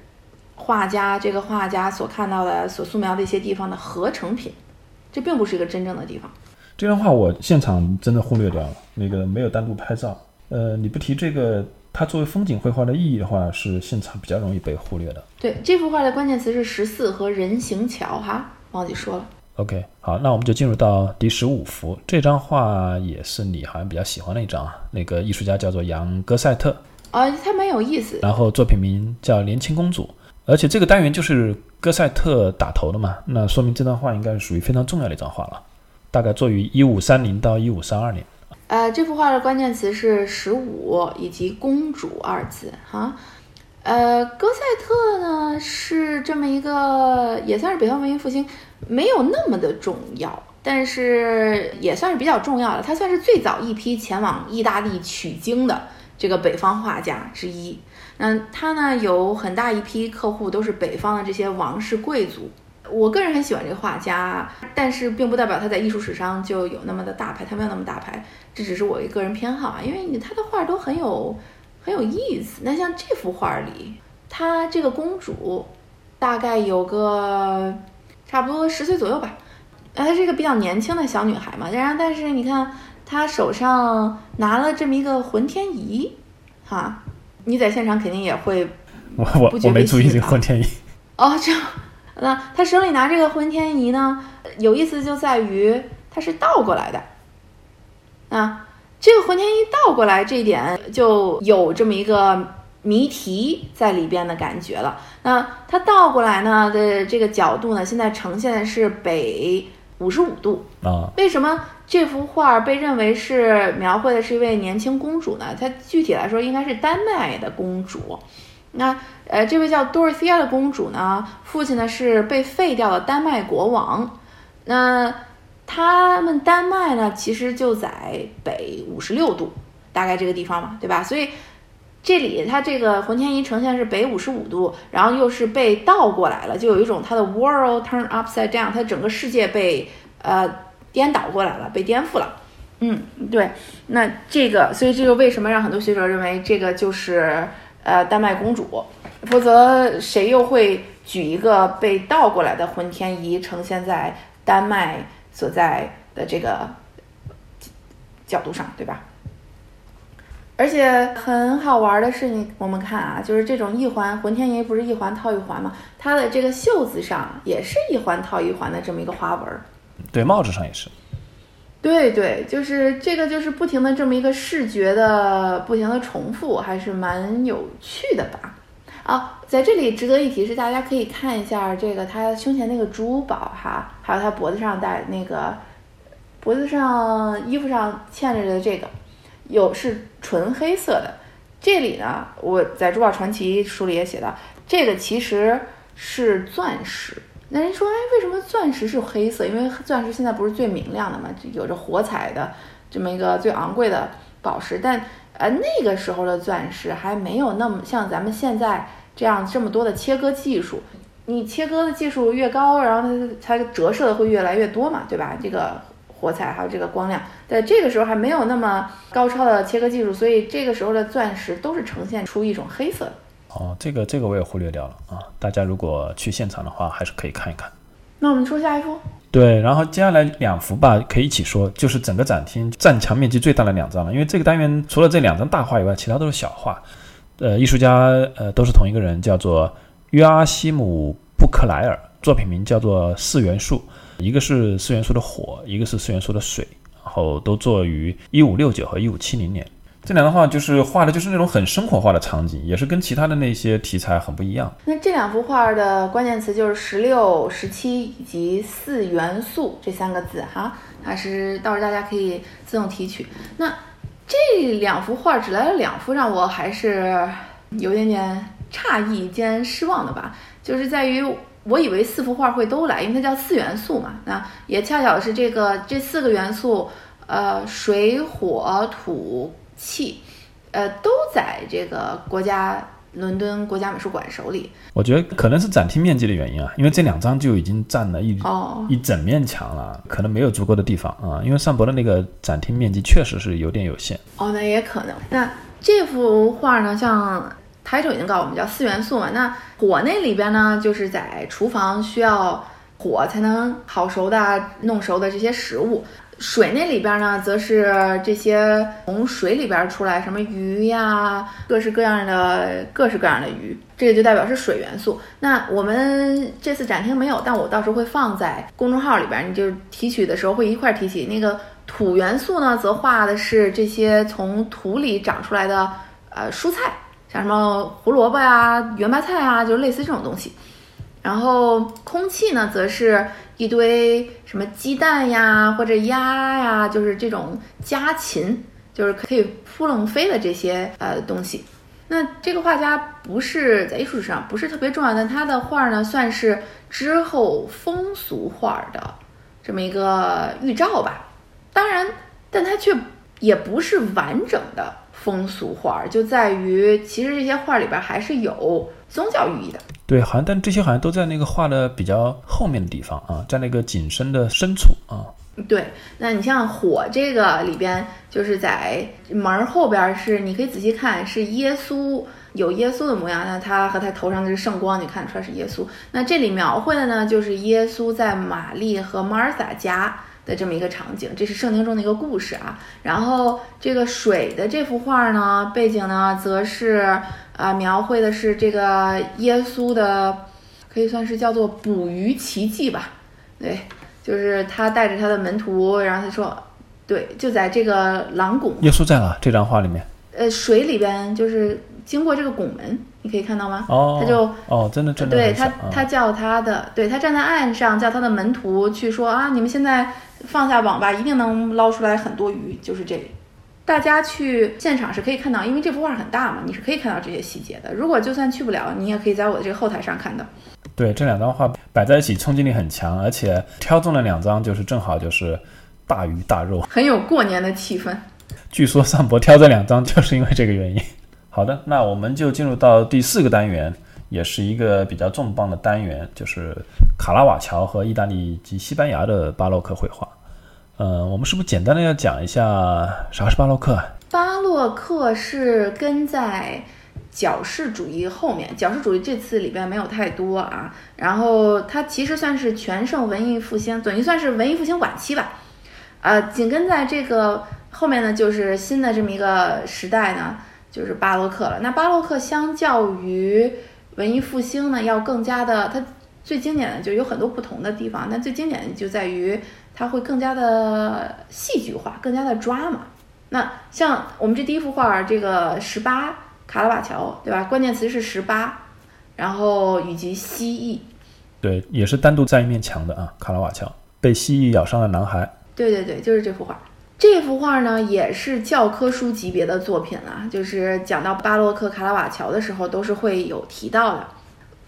画家这个画家所看到的、所素描的一些地方的合成品，这并不是一个真正的地方。这张画我现场真的忽略掉了，那个没有单独拍照。呃，你不提这个。它作为风景绘画的意义的话，是现场比较容易被忽略的。对，这幅画的关键词是十四和人行桥哈，忘记说了。OK，好，那我们就进入到第十五幅，这张画也是你好像比较喜欢的一张啊。那个艺术家叫做杨戈塞特，啊，他蛮有意思。然后作品名叫《年轻公主》，而且这个单元就是戈塞特打头的嘛，那说明这张画应该是属于非常重要的一张画了，大概作于一五三零到一五三二年。呃，这幅画的关键词是十五以及公主二字哈。呃，戈塞特呢是这么一个，也算是北方文艺复兴，没有那么的重要，但是也算是比较重要的。他算是最早一批前往意大利取经的这个北方画家之一。那他呢有很大一批客户都是北方的这些王室贵族。我个人很喜欢这个画家，但是并不代表他在艺术史上就有那么的大牌，他没有那么大牌，这只是我一个人偏好啊。因为你他的画都很有很有意思。那像这幅画里，她这个公主大概有个差不多十岁左右吧，她是一个比较年轻的小女孩嘛。然后，但是你看她手上拿了这么一个浑天仪，哈，你在现场肯定也会，我我我没注意这个浑天仪哦，这。那她手里拿这个浑天仪呢，有意思就在于它是倒过来的。啊，这个浑天一倒过来这一点就有这么一个谜题在里边的感觉了。那它倒过来呢的这个角度呢，现在呈现的是北五十五度啊。为什么这幅画被认为是描绘的是一位年轻公主呢？它具体来说应该是丹麦的公主。那呃，这位叫多尔西亚的公主呢，父亲呢是被废掉的丹麦国王。那他们丹麦呢，其实就在北五十六度，大概这个地方嘛，对吧？所以这里它这个浑天仪呈现是北五十五度，然后又是被倒过来了，就有一种它的 world turn upside down，它整个世界被呃颠倒过来了，被颠覆了。嗯，对。那这个，所以这个为什么让很多学者认为这个就是呃丹麦公主？否则谁又会举一个被倒过来的浑天仪呈现在丹麦所在的这个角度上，对吧？而且很好玩的是，你我们看啊，就是这种一环浑天仪不是一环套一环吗？它的这个袖子上也是一环套一环的这么一个花纹。对，帽子上也是。对对，就是这个，就是不停的这么一个视觉的不停的重复，还是蛮有趣的吧。啊，在这里值得一提是，大家可以看一下这个他胸前那个珠宝哈，还有他脖子上戴那个脖子上衣服上嵌着的这个，有是纯黑色的。这里呢，我在《珠宝传奇》书里也写到，这个其实是钻石。那人说，哎，为什么钻石是黑色？因为钻石现在不是最明亮的嘛，有着火彩的这么一个最昂贵的宝石。但呃，那个时候的钻石还没有那么像咱们现在这样这么多的切割技术。你切割的技术越高，然后它它折射的会越来越多嘛，对吧？这个火彩还有这个光亮，在这个时候还没有那么高超的切割技术，所以这个时候的钻石都是呈现出一种黑色的。哦，这个这个我也忽略掉了啊！大家如果去现场的话，还是可以看一看。那我们说下一幅。对，然后接下来两幅吧，可以一起说，就是整个展厅占墙面积最大的两张了。因为这个单元除了这两张大画以外，其他都是小画。呃，艺术家呃都是同一个人，叫做约阿希姆·布克莱尔，作品名叫做四元素，一个是四元素的火，一个是四元素的水，然后都作于一五六九和一五七零年。这两张画就是画的，就是那种很生活化的场景，也是跟其他的那些题材很不一样。那这两幅画的关键词就是十六、十七以及四元素这三个字哈，还是到时候大家可以自动提取。那这两幅画只来了两幅，让我还是有点点诧异兼失望的吧，就是在于我以为四幅画会都来，因为它叫四元素嘛。那也恰巧是这个这四个元素，呃，水、火、土。气，呃，都在这个国家伦敦国家美术馆手里。我觉得可能是展厅面积的原因啊，因为这两张就已经占了一哦一整面墙了，可能没有足够的地方啊。因为上博的那个展厅面积确实是有点有限。哦，那也可能。那这幅画呢，像 title 已经告诉我们叫四元素嘛。那火那里边呢，就是在厨房需要火才能烤熟的、弄熟的这些食物。水那里边呢，则是这些从水里边出来什么鱼呀，各式各样的各式各样的鱼，这个就代表是水元素。那我们这次展厅没有，但我到时候会放在公众号里边，你就提取的时候会一块提起。那个土元素呢，则画的是这些从土里长出来的呃蔬菜，像什么胡萝卜呀、圆白菜啊，就类似这种东西。然后空气呢，则是。一堆什么鸡蛋呀，或者鸭呀，就是这种家禽，就是可以扑棱飞的这些呃东西。那这个画家不是在艺术史上不是特别重要，但他的画呢算是之后风俗画的这么一个预兆吧。当然，但他却也不是完整的风俗画，就在于其实这些画里边还是有宗教寓意的。对，好像但这些好像都在那个画的比较后面的地方啊，在那个景深的深处啊。对，那你像火这个里边，就是在门后边是，你可以仔细看，是耶稣有耶稣的模样，那他和他头上的是圣光，你看出来是耶稣。那这里描绘的呢，就是耶稣在玛丽和 Martha 家的这么一个场景，这是圣经中的一个故事啊。然后这个水的这幅画呢，背景呢，则是。啊，描绘的是这个耶稣的，可以算是叫做捕鱼奇迹吧？对，就是他带着他的门徒，然后他说，对，就在这个狼拱。耶稣在哪？这张画里面？呃，水里边就是经过这个拱门，你可以看到吗？哦，他就哦，真的真的。对他，他叫他的，对他站在岸上，叫他的门徒去说啊，你们现在放下网吧，一定能捞出来很多鱼，就是这里。大家去现场是可以看到，因为这幅画很大嘛，你是可以看到这些细节的。如果就算去不了，你也可以在我的这个后台上看到。对，这两张画摆在一起，冲击力很强，而且挑中了两张，就是正好就是大鱼大肉，很有过年的气氛。据说上博挑这两张就是因为这个原因。好的，那我们就进入到第四个单元，也是一个比较重磅的单元，就是卡拉瓦乔和意大利及西班牙的巴洛克绘画。呃，我们是不是简单的要讲一下啥是巴洛克？巴洛克是跟在矫饰主义后面，矫饰主义这次里边没有太多啊。然后它其实算是全盛文艺复兴，等于算是文艺复兴晚期吧。呃，紧跟在这个后面呢，就是新的这么一个时代呢。就是巴洛克了。那巴洛克相较于文艺复兴呢，要更加的，它最经典的就有很多不同的地方。但最经典的就在于它会更加的戏剧化，更加的 drama。那像我们这第一幅画，这个十八卡拉瓦乔，对吧？关键词是十八，然后以及蜥蜴。对，也是单独在一面墙的啊。卡拉瓦乔被蜥蜴咬伤的男孩。对对对，就是这幅画。这幅画呢，也是教科书级别的作品了。就是讲到巴洛克卡拉瓦乔的时候，都是会有提到的。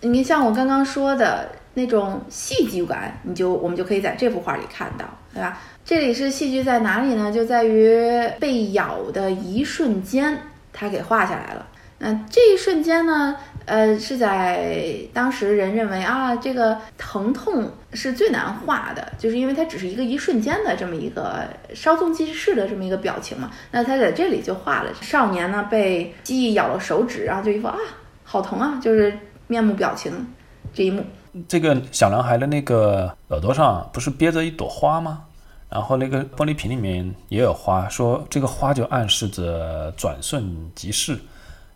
你像我刚刚说的那种戏剧感，你就我们就可以在这幅画里看到，对吧？这里是戏剧在哪里呢？就在于被咬的一瞬间，他给画下来了。那这一瞬间呢？呃，是在当时人认为啊，这个疼痛是最难画的，就是因为它只是一个一瞬间的这么一个稍纵即逝的这么一个表情嘛。那他在这里就画了少年呢被蜥蜴咬了手指，然后就一副啊好疼啊，就是面目表情这一幕。这个小男孩的那个耳朵上不是憋着一朵花吗？然后那个玻璃瓶里面也有花，说这个花就暗示着转瞬即逝。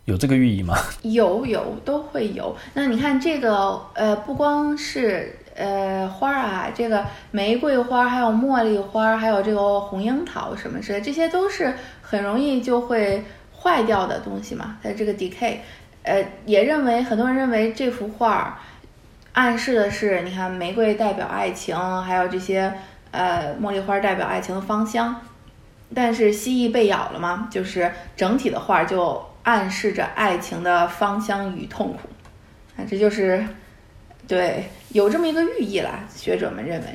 有这个寓意吗？有有都会有。那你看这个，呃，不光是呃花啊，这个玫瑰花，还有茉莉花，还有这个红樱桃什么之类，这些都是很容易就会坏掉的东西嘛。在这个 decay，呃，也认为很多人认为这幅画暗示的是，你看玫瑰代表爱情，还有这些呃茉莉花代表爱情的芳香。但是蜥蜴被咬了嘛，就是整体的画就。暗示着爱情的芳香与痛苦，啊，这就是对有这么一个寓意啦。学者们认为，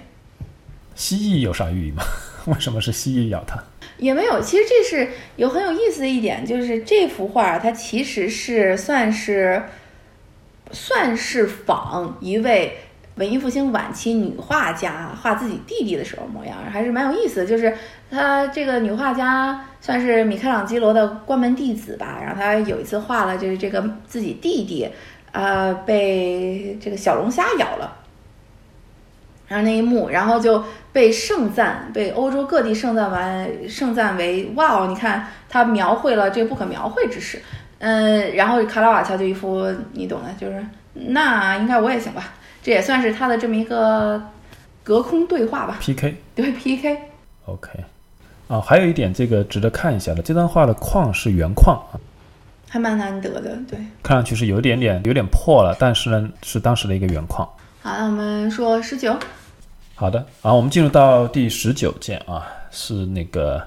蜥蜴有啥寓意吗？为什么是蜥蜴咬它？也没有。其实这是有很有意思的一点，就是这幅画它其实是算是算是仿一位。文艺复兴晚期女画家画自己弟弟的时候模样，还是蛮有意思的。就是她这个女画家算是米开朗基罗的关门弟子吧。然后她有一次画了，就是这个自己弟弟，呃，被这个小龙虾咬了，然后那一幕，然后就被盛赞，被欧洲各地盛赞完，盛赞为哇哦，你看他描绘了这不可描绘之事。嗯，然后卡拉瓦乔就一副你懂的，就是那应该我也行吧。这也算是他的这么一个隔空对话吧，PK 对 PK。OK，啊，还有一点这个值得看一下的，这张画的框是原框啊，还蛮难得的，对。看上去是有点点有点破了，但是呢是当时的一个原框。好，那我们说十九。好的，啊，我们进入到第十九件啊，是那个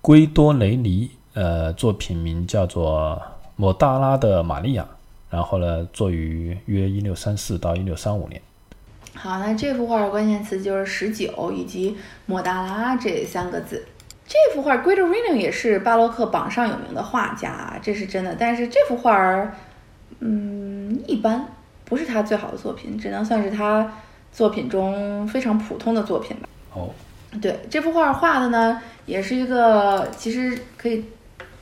圭多雷尼，呃，作品名叫做《莫大拉的玛利亚》。然后呢，作于约一六三四到一六三五年。好，那这幅画的关键词就是十九以及莫大拉这三个字。这幅画 g u i d o r i n o 也是巴洛克榜上有名的画家，这是真的。但是这幅画儿，嗯，一般，不是他最好的作品，只能算是他作品中非常普通的作品吧。哦，对，这幅画画的呢，也是一个其实可以。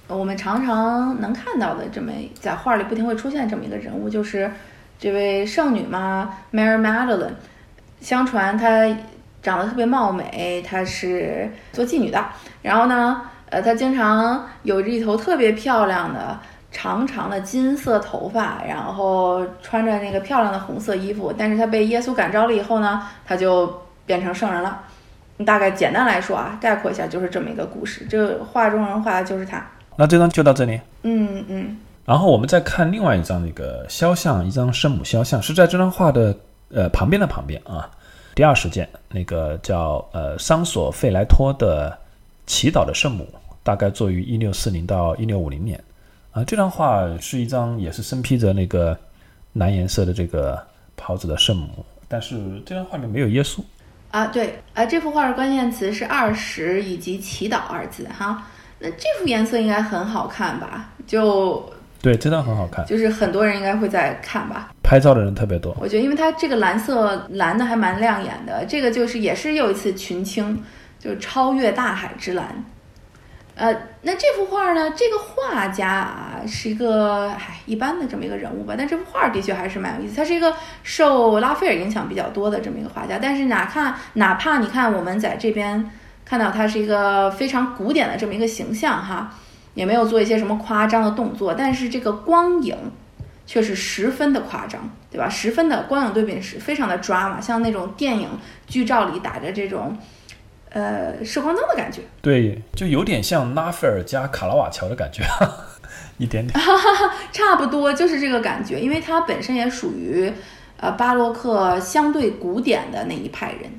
我们常常能看到的这么在画里不停会出现这么一个人物，就是这位圣女嘛，Mary Magdalene。相传她长得特别貌美，她是做妓女的。然后呢，呃，她经常有着一头特别漂亮的长长的金色头发，然后穿着那个漂亮的红色衣服。但是她被耶稣感召了以后呢，她就变成圣人了。大概简单来说啊，概括一下就是这么一个故事。这画中人画的就是她。那这张就到这里。嗯嗯。然后我们再看另外一张那个肖像，一张圣母肖像，是在这张画的呃旁边的旁边啊。第二十件，那个叫呃桑索费莱托的祈祷的圣母，大概作于一六四零到一六五零年。啊，这张画是一张也是身披着那个蓝颜色的这个袍子的圣母，但是这张画里面没有耶稣。啊，对，啊，这幅画的关键词是二十以及祈祷二字哈。那这幅颜色应该很好看吧？就对，真的很好看，就是很多人应该会在看吧。拍照的人特别多。我觉得，因为它这个蓝色蓝的还蛮亮眼的，这个就是也是又一次群青，就超越大海之蓝。呃，那这幅画呢？这个画家啊，是一个唉一般的这么一个人物吧。但这幅画的确还是蛮有意思。他是一个受拉斐尔影响比较多的这么一个画家。但是哪怕哪怕你看我们在这边看到他是一个非常古典的这么一个形象哈，也没有做一些什么夸张的动作，但是这个光影却是十分的夸张，对吧？十分的光影对比是非常的抓嘛，像那种电影剧照里打着这种。呃，射光灯的感觉，对，就有点像拉斐尔加卡拉瓦乔的感觉，一点点，差不多就是这个感觉，因为他本身也属于呃巴洛克相对古典的那一派人。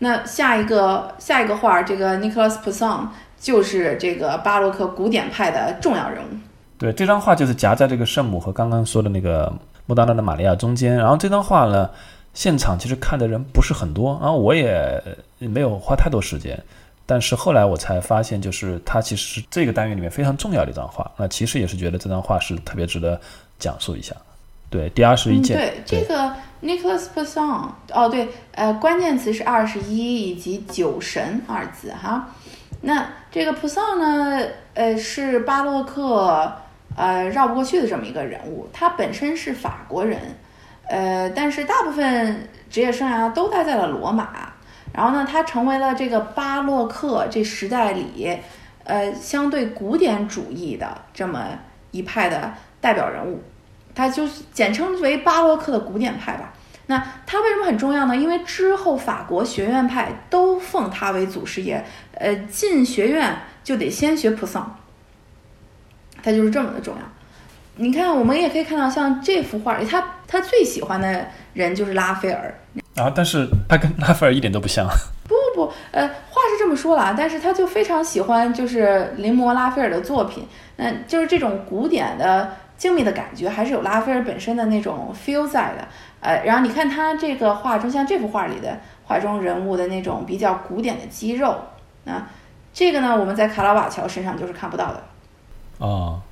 那下一个下一个画，这个 Nicolas Poussin 就是这个巴洛克古典派的重要人物。对，这张画就是夹在这个圣母和刚刚说的那个莫大纳的玛利亚中间，然后这张画呢。现场其实看的人不是很多，然后我也没有花太多时间，但是后来我才发现，就是它其实是这个单元里面非常重要的一张画。那其实也是觉得这张画是特别值得讲述一下。对，第二十一件。对，这个 Nicolas Poussin，哦对，呃，关键词是二十一以及酒神二字哈。那这个 Pesson 呢，呃，是巴洛克呃绕不过去的这么一个人物，他本身是法国人。呃，但是大部分职业生涯都待在了罗马，然后呢，他成为了这个巴洛克这时代里，呃，相对古典主义的这么一派的代表人物，他就是简称为巴洛克的古典派吧。那他为什么很重要呢？因为之后法国学院派都奉他为祖师爷，呃，进学院就得先学普桑，他就是这么的重要。你看，我们也可以看到，像这幅画里，他他最喜欢的人就是拉斐尔啊，但是他跟拉斐尔一点都不像。不不不，呃，话是这么说了，但是他就非常喜欢就是临摹拉斐尔的作品，那就是这种古典的精密的感觉，还是有拉斐尔本身的那种 feel 在的。呃，然后你看他这个画中，像这幅画里的画中人物的那种比较古典的肌肉，啊，这个呢，我们在卡拉瓦乔身上就是看不到的。哦。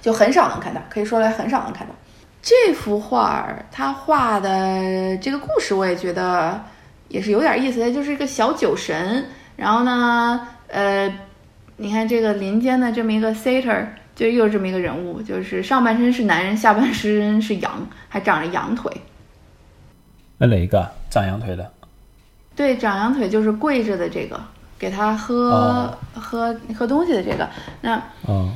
就很少能看到，可以说来很少能看到这幅画儿。他画的这个故事，我也觉得也是有点意思的，就是一个小酒神。然后呢，呃，你看这个林间的这么一个 satyr，就又是这么一个人物，就是上半身是男人，下半身是羊，还长着羊腿。那哪一个长羊腿的？对，长羊腿就是跪着的这个，给他喝喝喝东西的这个。那嗯。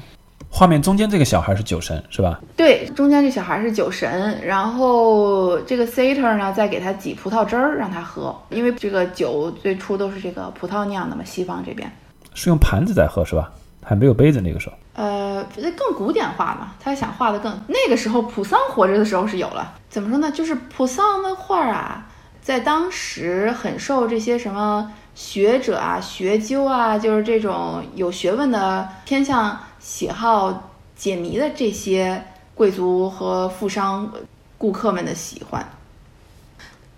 画面中间这个小孩是酒神是吧？对，中间这小孩是酒神，然后这个 Sater 呢再给他挤葡萄汁儿让他喝，因为这个酒最初都是这个葡萄酿的嘛，西方这边是用盘子在喝是吧？还没有杯子那个时候。呃，更古典化嘛，他想画的更那个时候普桑活着的时候是有了，怎么说呢？就是普桑的画啊，在当时很受这些什么学者啊、学究啊，就是这种有学问的偏向。喜好解谜的这些贵族和富商顾客们的喜欢，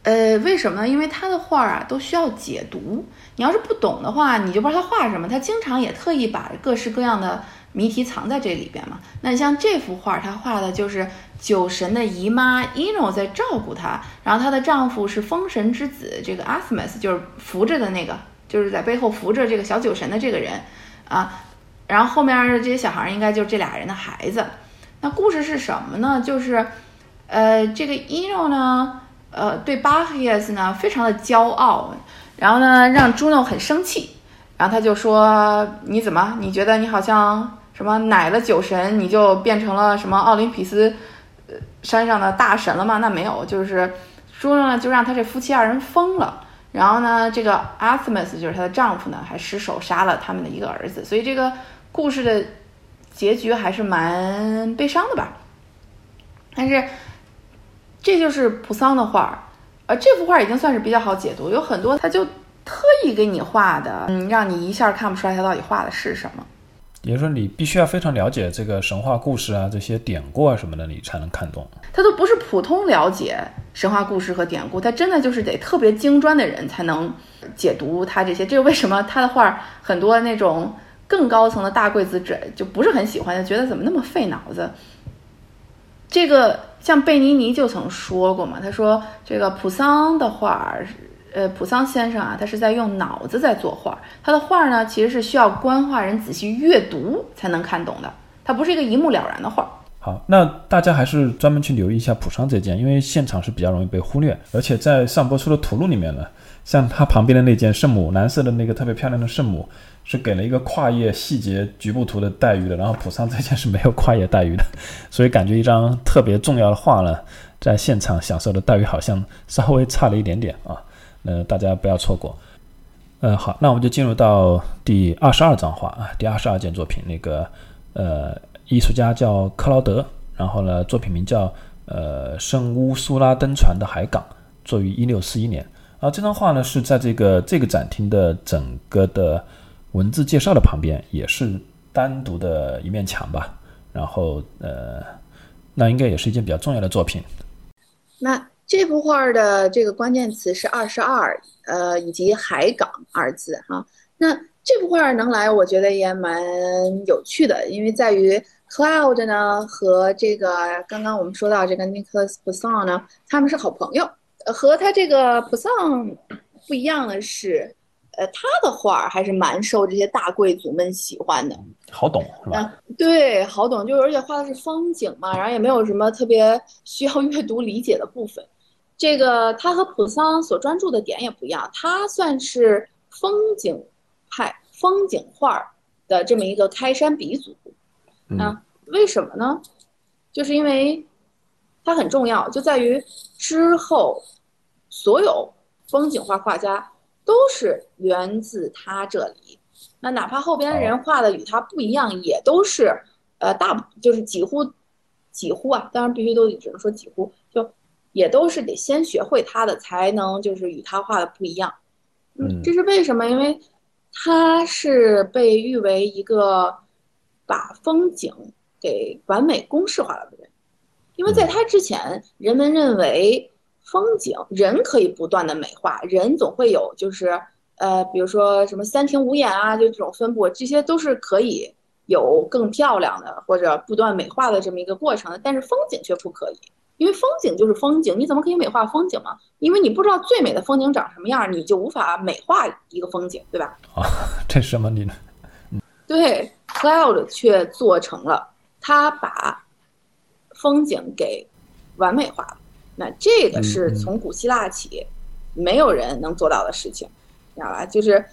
呃，为什么呢？因为他的画啊都需要解读，你要是不懂的话，你就不知道他画什么。他经常也特意把各式各样的谜题藏在这里边嘛。那你像这幅画，他画的就是酒神的姨妈伊诺在照顾他，然后她的丈夫是风神之子，这个阿斯麦斯就是扶着的那个，就是在背后扶着这个小酒神的这个人啊。然后后面的这些小孩应该就是这俩人的孩子。那故事是什么呢？就是，呃，这个伊诺呢，呃，对巴赫斯呢非常的骄傲，然后呢让朱诺很生气，然后他就说：“你怎么？你觉得你好像什么奶了酒神，你就变成了什么奥林匹斯呃山上的大神了吗？那没有，就是朱诺呢就让他这夫妻二人疯了。”然后呢，这个阿斯麦斯就是她的丈夫呢，还失手杀了他们的一个儿子，所以这个。故事的结局还是蛮悲伤的吧，但是这就是普桑的画儿，呃，这幅画已经算是比较好解读，有很多他就特意给你画的，嗯，让你一下看不出来他到底画的是什么。也就是说，你必须要非常了解这个神话故事啊，这些典故啊什么的，你才能看懂。他都不是普通了解神话故事和典故，他真的就是得特别精专的人才能解读他这些。这个为什么他的画很多那种更高层的大贵子者就不是很喜欢，就觉得怎么那么费脑子？这个像贝尼尼就曾说过嘛，他说这个普桑的画。呃，普桑先生啊，他是在用脑子在作画。他的画呢，其实是需要观画人仔细阅读才能看懂的，它不是一个一目了然的画。好，那大家还是专门去留意一下普桑这件，因为现场是比较容易被忽略，而且在上播出的图录里面呢，像他旁边的那件圣母，蓝色的那个特别漂亮的圣母，是给了一个跨页细节局部图的待遇的，然后普桑这件是没有跨页待遇的，所以感觉一张特别重要的画呢，在现场享受的待遇好像稍微差了一点点啊。呃，大家不要错过。呃，好，那我们就进入到第二十二张画啊，第二十二件作品。那个呃，艺术家叫克劳德，然后呢，作品名叫呃圣乌苏拉登船的海港，作于一六四一年。啊，这张画呢是在这个这个展厅的整个的文字介绍的旁边，也是单独的一面墙吧。然后呃，那应该也是一件比较重要的作品。那。这幅画的这个关键词是二十二，呃，以及海港二字哈。那这幅画能来，我觉得也蛮有趣的，因为在于 Cloud 呢和这个刚刚我们说到这个 Nicholas Poussin 呢，他们是好朋友。和他这个 Poussin 不一样的是，呃，他的画还是蛮受这些大贵族们喜欢的，好懂是吧？对，好懂，就而且画的是风景嘛，然后也没有什么特别需要阅读理解的部分。这个他和普桑所专注的点也不一样，他算是风景派风景画的这么一个开山鼻祖。啊，为什么呢？就是因为它很重要，就在于之后所有风景画画家都是源自他这里。那哪怕后边的人画的与他不一样，也都是呃大就是几乎几乎啊，当然必须都只能说几乎就。也都是得先学会他的，才能就是与他画的不一样。嗯，这是为什么？因为他是被誉为一个把风景给完美公式化了的人。因为在他之前，人们认为风景人可以不断的美化，人总会有就是呃，比如说什么三庭五眼啊，就这种分布，这些都是可以有更漂亮的或者不断美化的这么一个过程的。但是风景却不可以。因为风景就是风景，你怎么可以美化风景嘛？因为你不知道最美的风景长什么样，你就无法美化一个风景，对吧？啊，这什么理论？对，Cloud 却做成了，他把风景给完美化了。那这个是从古希腊起没有人能做到的事情，知道吧？就是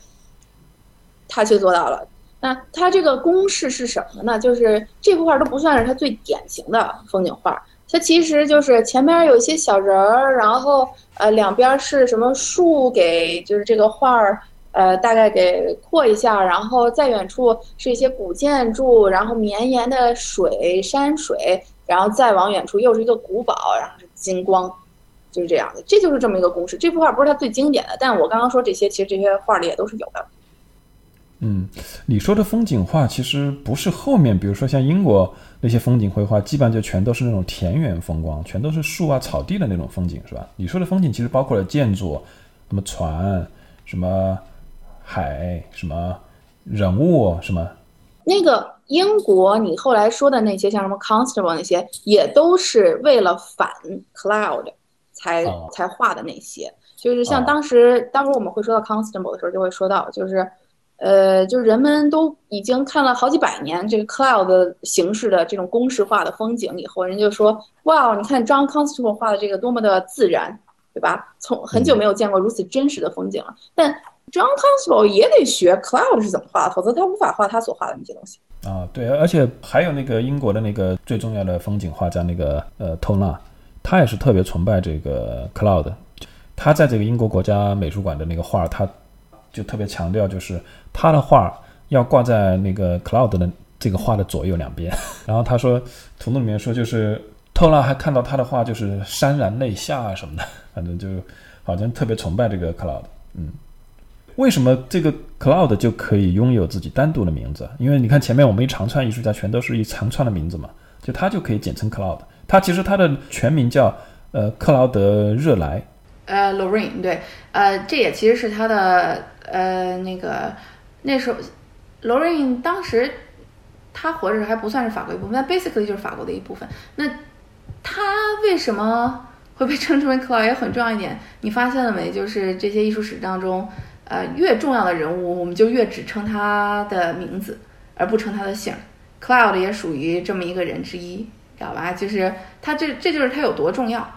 他却做到了。那他这个公式是什么呢？就是这幅画都不算是他最典型的风景画。它其实就是前面有一些小人儿，然后呃两边是什么树给就是这个画儿呃大概给扩一下，然后再远处是一些古建筑，然后绵延的水山水，然后再往远处又是一个古堡，然后是金光，就是这样的，这就是这么一个公式。这幅画不是它最经典的，但我刚刚说这些，其实这些画里也都是有的。嗯，你说的风景画其实不是后面，比如说像英国那些风景绘画，基本上就全都是那种田园风光，全都是树啊、草地的那种风景，是吧？你说的风景其实包括了建筑，什么船，什么海，什么人物，什么。那个英国，你后来说的那些，像什么 Constable 那些，也都是为了反 Cloud 才才画的那些。就是像当时，待会儿我们会说到 Constable 的时候，就会说到，就是。呃，就是人们都已经看了好几百年这个 cloud 形式的这种公式化的风景以后，人就说，哇，你看 John Constable 画的这个多么的自然，对吧？从很久没有见过如此真实的风景了。但 John Constable 也得学 cloud 是怎么画，否则他无法画他所画的那些东西。啊，对，而且还有那个英国的那个最重要的风景画家那个呃托纳，他也是特别崇拜这个 cloud，他在这个英国国家美术馆的那个画，他就特别强调就是。他的画要挂在那个 cloud 的这个画的左右两边，然后他说图录里面说就是透拉还看到他的画就是潸然泪下啊什么的，反正就好像特别崇拜这个 cloud。嗯，为什么这个 Cloud 就可以拥有自己单独的名字？因为你看前面我们一长串艺术家全都是一长串的名字嘛，就他就可以简称 Cloud。他其实他的全名叫呃克劳德热莱，呃，Lorraine 对，呃，这也其实是他的呃那个那时候 Lorraine 当时他活着还不算是法国一部分，但 basically 就是法国的一部分。那他为什么会被称之为 Cloud 也很重要一点，你发现了没？就是这些艺术史当中，呃，越重要的人物，我们就越只称他的名字，而不称他的姓。Cloud 也属于这么一个人之一，知道吧？就是他这这就是他有多重要。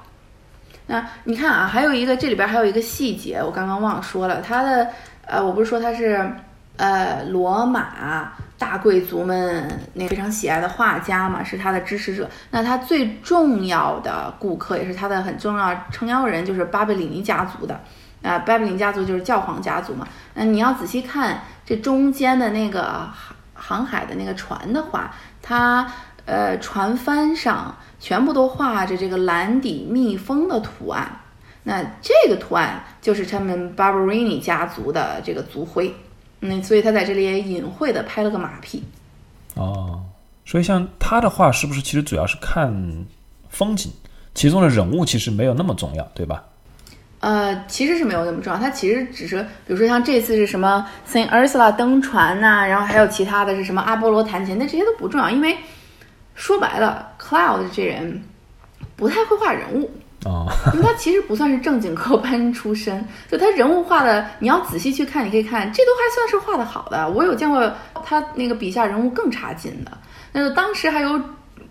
那你看啊，还有一个这里边还有一个细节，我刚刚忘了说了，他的呃，我不是说他是呃罗马大贵族们那非常喜爱的画家嘛，是他的支持者。那他最重要的顾客也是他的很重要撑腰人，就是巴比里尼家族的。啊，巴比林家族就是教皇家族嘛。那你要仔细看这中间的那个航航海的那个船的话，它呃船帆上全部都画着这个蓝底蜜蜂的图案。那这个图案就是他们 Barberini 家族的这个族徽。嗯，所以他在这里也隐晦的拍了个马屁。哦，所以像他的画，是不是其实主要是看风景，其中的人物其实没有那么重要，对吧？呃，其实是没有那么重要，它其实只是，比如说像这次是什么 Saint Ursula 登船呐、然后还有其他的是什么阿波罗弹琴，那这些都不重要，因为说白了，Cloud 这人不太会画人物，哦，因为他其实不算是正经科班出身，就他人物画的，你要仔细去看，你可以看，这都还算是画的好的。我有见过他那个笔下人物更差劲的，那就当时还有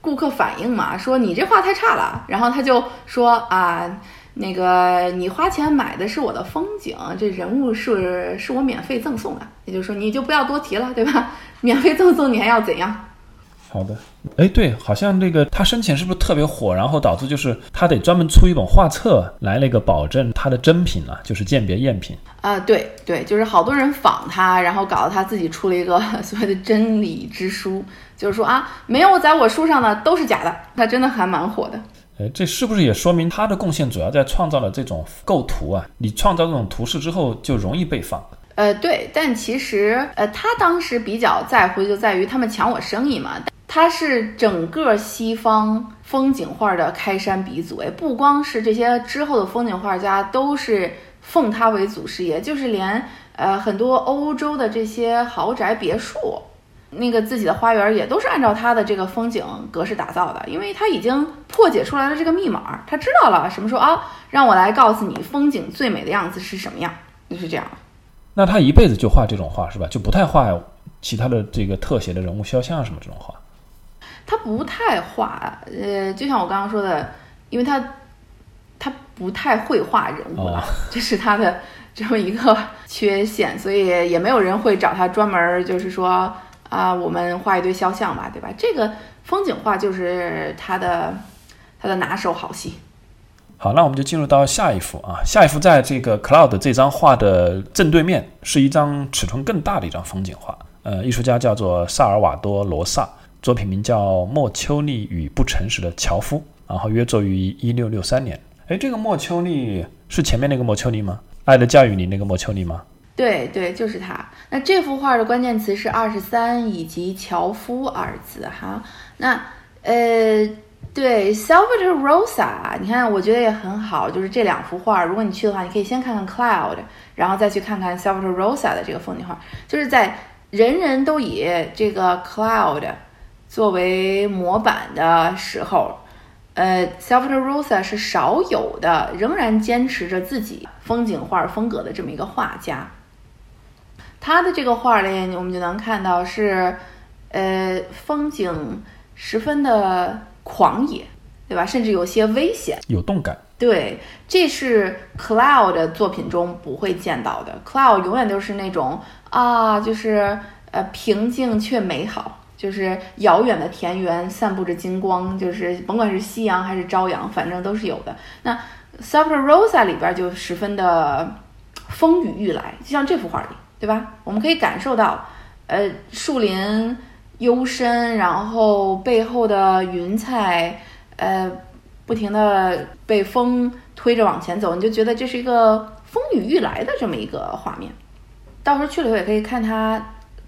顾客反映嘛，说你这画太差了，然后他就说啊。那个你花钱买的是我的风景，这人物是是我免费赠送的，也就是说你就不要多提了，对吧？免费赠送你还要怎样？好的，哎，对，好像那个他生前是不是特别火，然后导致就是他得专门出一本画册来那个保证他的真品啊，就是鉴别赝品。啊，对对，就是好多人仿他，然后搞得他自己出了一个所谓的真理之书，就是说啊，没有在我书上的都是假的，他真的还蛮火的。哎，这是不是也说明他的贡献主要在创造了这种构图啊？你创造这种图式之后，就容易被仿。呃，对，但其实呃，他当时比较在乎就在于他们抢我生意嘛。他是整个西方风景画的开山鼻祖，哎，不光是这些之后的风景画家都是奉他为祖师爷，就是连呃很多欧洲的这些豪宅别墅。那个自己的花园也都是按照他的这个风景格式打造的，因为他已经破解出来了这个密码，他知道了什么时候啊，让我来告诉你风景最美的样子是什么样，就是这样。那他一辈子就画这种画是吧？就不太画其他的这个特写的人物肖像什么这种画？他不太画，呃，就像我刚刚说的，因为他他不太会画人物了，这是他的这么一个 缺陷，所以也没有人会找他专门就是说。啊，我们画一堆肖像吧，对吧？这个风景画就是他的他的拿手好戏。好，那我们就进入到下一幅啊。下一幅在这个 Cloud 这张画的正对面，是一张尺寸更大的一张风景画。呃，艺术家叫做萨尔瓦多·罗萨，作品名叫《莫丘利与不诚实的樵夫》，然后约作于一六六三年。哎，这个莫丘利是前面那个莫丘利吗？《爱的教育》里那个莫丘利吗？对对，就是他。那这幅画的关键词是二十三以及樵夫二字哈。那呃，对，Salvator Rosa，你看，我觉得也很好。就是这两幅画，如果你去的话，你可以先看看 Cloud，然后再去看看 Salvator Rosa 的这个风景画。就是在人人都以这个 Cloud 作为模板的时候。呃，Salvatore Rosa 是少有的仍然坚持着自己风景画风格的这么一个画家。他的这个画里，我们就能看到是，呃，风景十分的狂野，对吧？甚至有些危险，有动感。对，这是 Cloud 的作品中不会见到的。Cloud 永远都是那种啊，就是呃平静却美好，就是遥远的田园散布着金光，就是甭管是夕阳还是朝阳，反正都是有的。那 Salvatore Rosa 里边就十分的风雨欲来，就像这幅画里。对吧？我们可以感受到，呃，树林幽深，然后背后的云彩，呃，不停的被风推着往前走，你就觉得这是一个风雨欲来的这么一个画面。到时候去了以后也可以看它，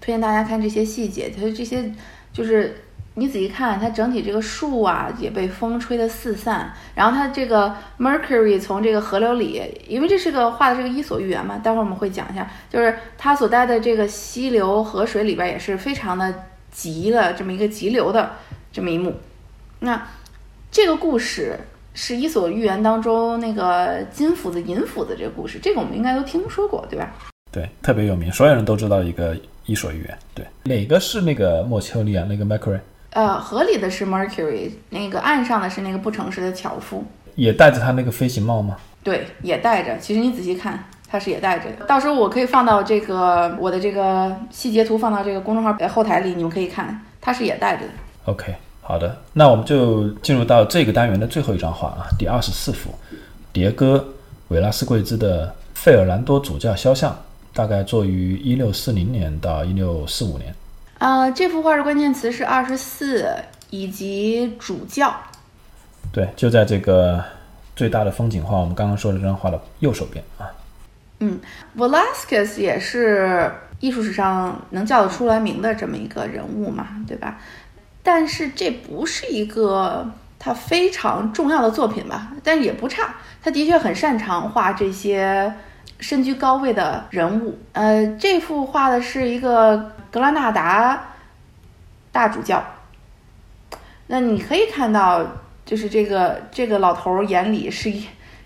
推荐大家看这些细节，它这些就是你仔细看，它整体这个树啊也被风吹得四散，然后它这个 Mercury 从这个河流里，因为这是个画的是个伊索寓言嘛，待会儿我们会讲一下，就是它所在的这个溪流河水里边也是非常的急的这么一个急流的这么一幕。那这个故事是伊索寓言当中那个金斧子银斧子这个故事，这个我们应该都听说过，对吧？对，特别有名，所有人都知道一个伊索寓言。对，哪个是那个莫丘利亚那个 Mercury？呃，河里的是 Mercury，那个岸上的是那个不诚实的樵夫，也戴着他那个飞行帽吗？对，也戴着。其实你仔细看，他是也带着的。到时候我可以放到这个我的这个细节图放到这个公众号后台里，你们可以看，他是也带着的。OK，好的，那我们就进入到这个单元的最后一张画啊，第二十四幅，迭戈·韦拉斯贵兹的费尔南多主教肖像。大概作于一六四零年到一六四五年。啊，这幅画的关键词是二十四以及主教。对，就在这个最大的风景画，我们刚刚说的这张画的右手边啊。嗯，Velasquez 也是艺术史上能叫得出来名的这么一个人物嘛，对吧？但是这不是一个他非常重要的作品吧？但也不差，他的确很擅长画这些。身居高位的人物，呃，这幅画的是一个格拉纳达大主教。那你可以看到，就是这个这个老头眼里是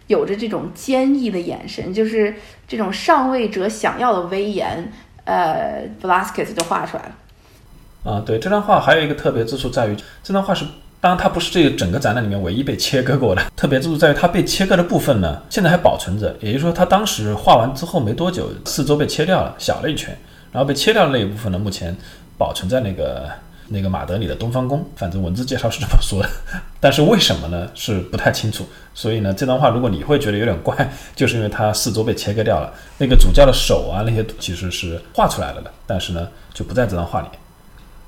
有着这种坚毅的眼神，就是这种上位者想要的威严。呃，Velasquez 就画出来了。啊，对，这张画还有一个特别之处在于，这张画是。当然，它不是这个整个展览里面唯一被切割过的。特别之处在于，它被切割的部分呢，现在还保存着。也就是说，它当时画完之后没多久，四周被切掉了，小了一圈。然后被切掉的那一部分呢，目前保存在那个那个马德里的东方宫。反正文字介绍是这么说的，但是为什么呢？是不太清楚。所以呢，这张画如果你会觉得有点怪，就是因为它四周被切割掉了。那个主教的手啊，那些其实是画出来了的，但是呢，就不在这张画里。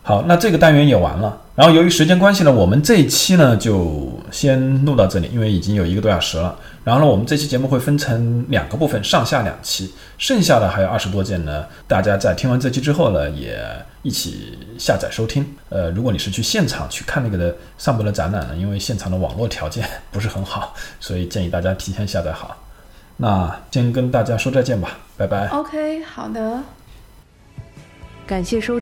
好，那这个单元也完了。然后由于时间关系呢，我们这一期呢就先录到这里，因为已经有一个多小时了。然后呢，我们这期节目会分成两个部分，上下两期，剩下的还有二十多件呢。大家在听完这期之后呢，也一起下载收听。呃，如果你是去现场去看那个的上部的展览呢，因为现场的网络条件不是很好，所以建议大家提前下载好。那先跟大家说再见吧，拜拜。OK，好的，感谢收。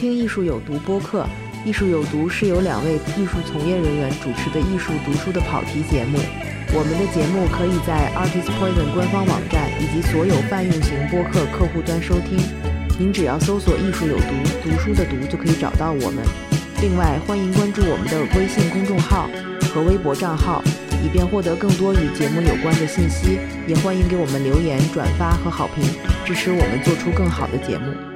听艺术有毒播客，艺术有毒是由两位艺术从业人员主持的艺术读书的跑题节目。我们的节目可以在 Artist Poison 官方网站以及所有泛用型播客客户端收听。您只要搜索“艺术有毒”，读书的“读”就可以找到我们。另外，欢迎关注我们的微信公众号和微博账号，以便获得更多与节目有关的信息。也欢迎给我们留言、转发和好评，支持我们做出更好的节目。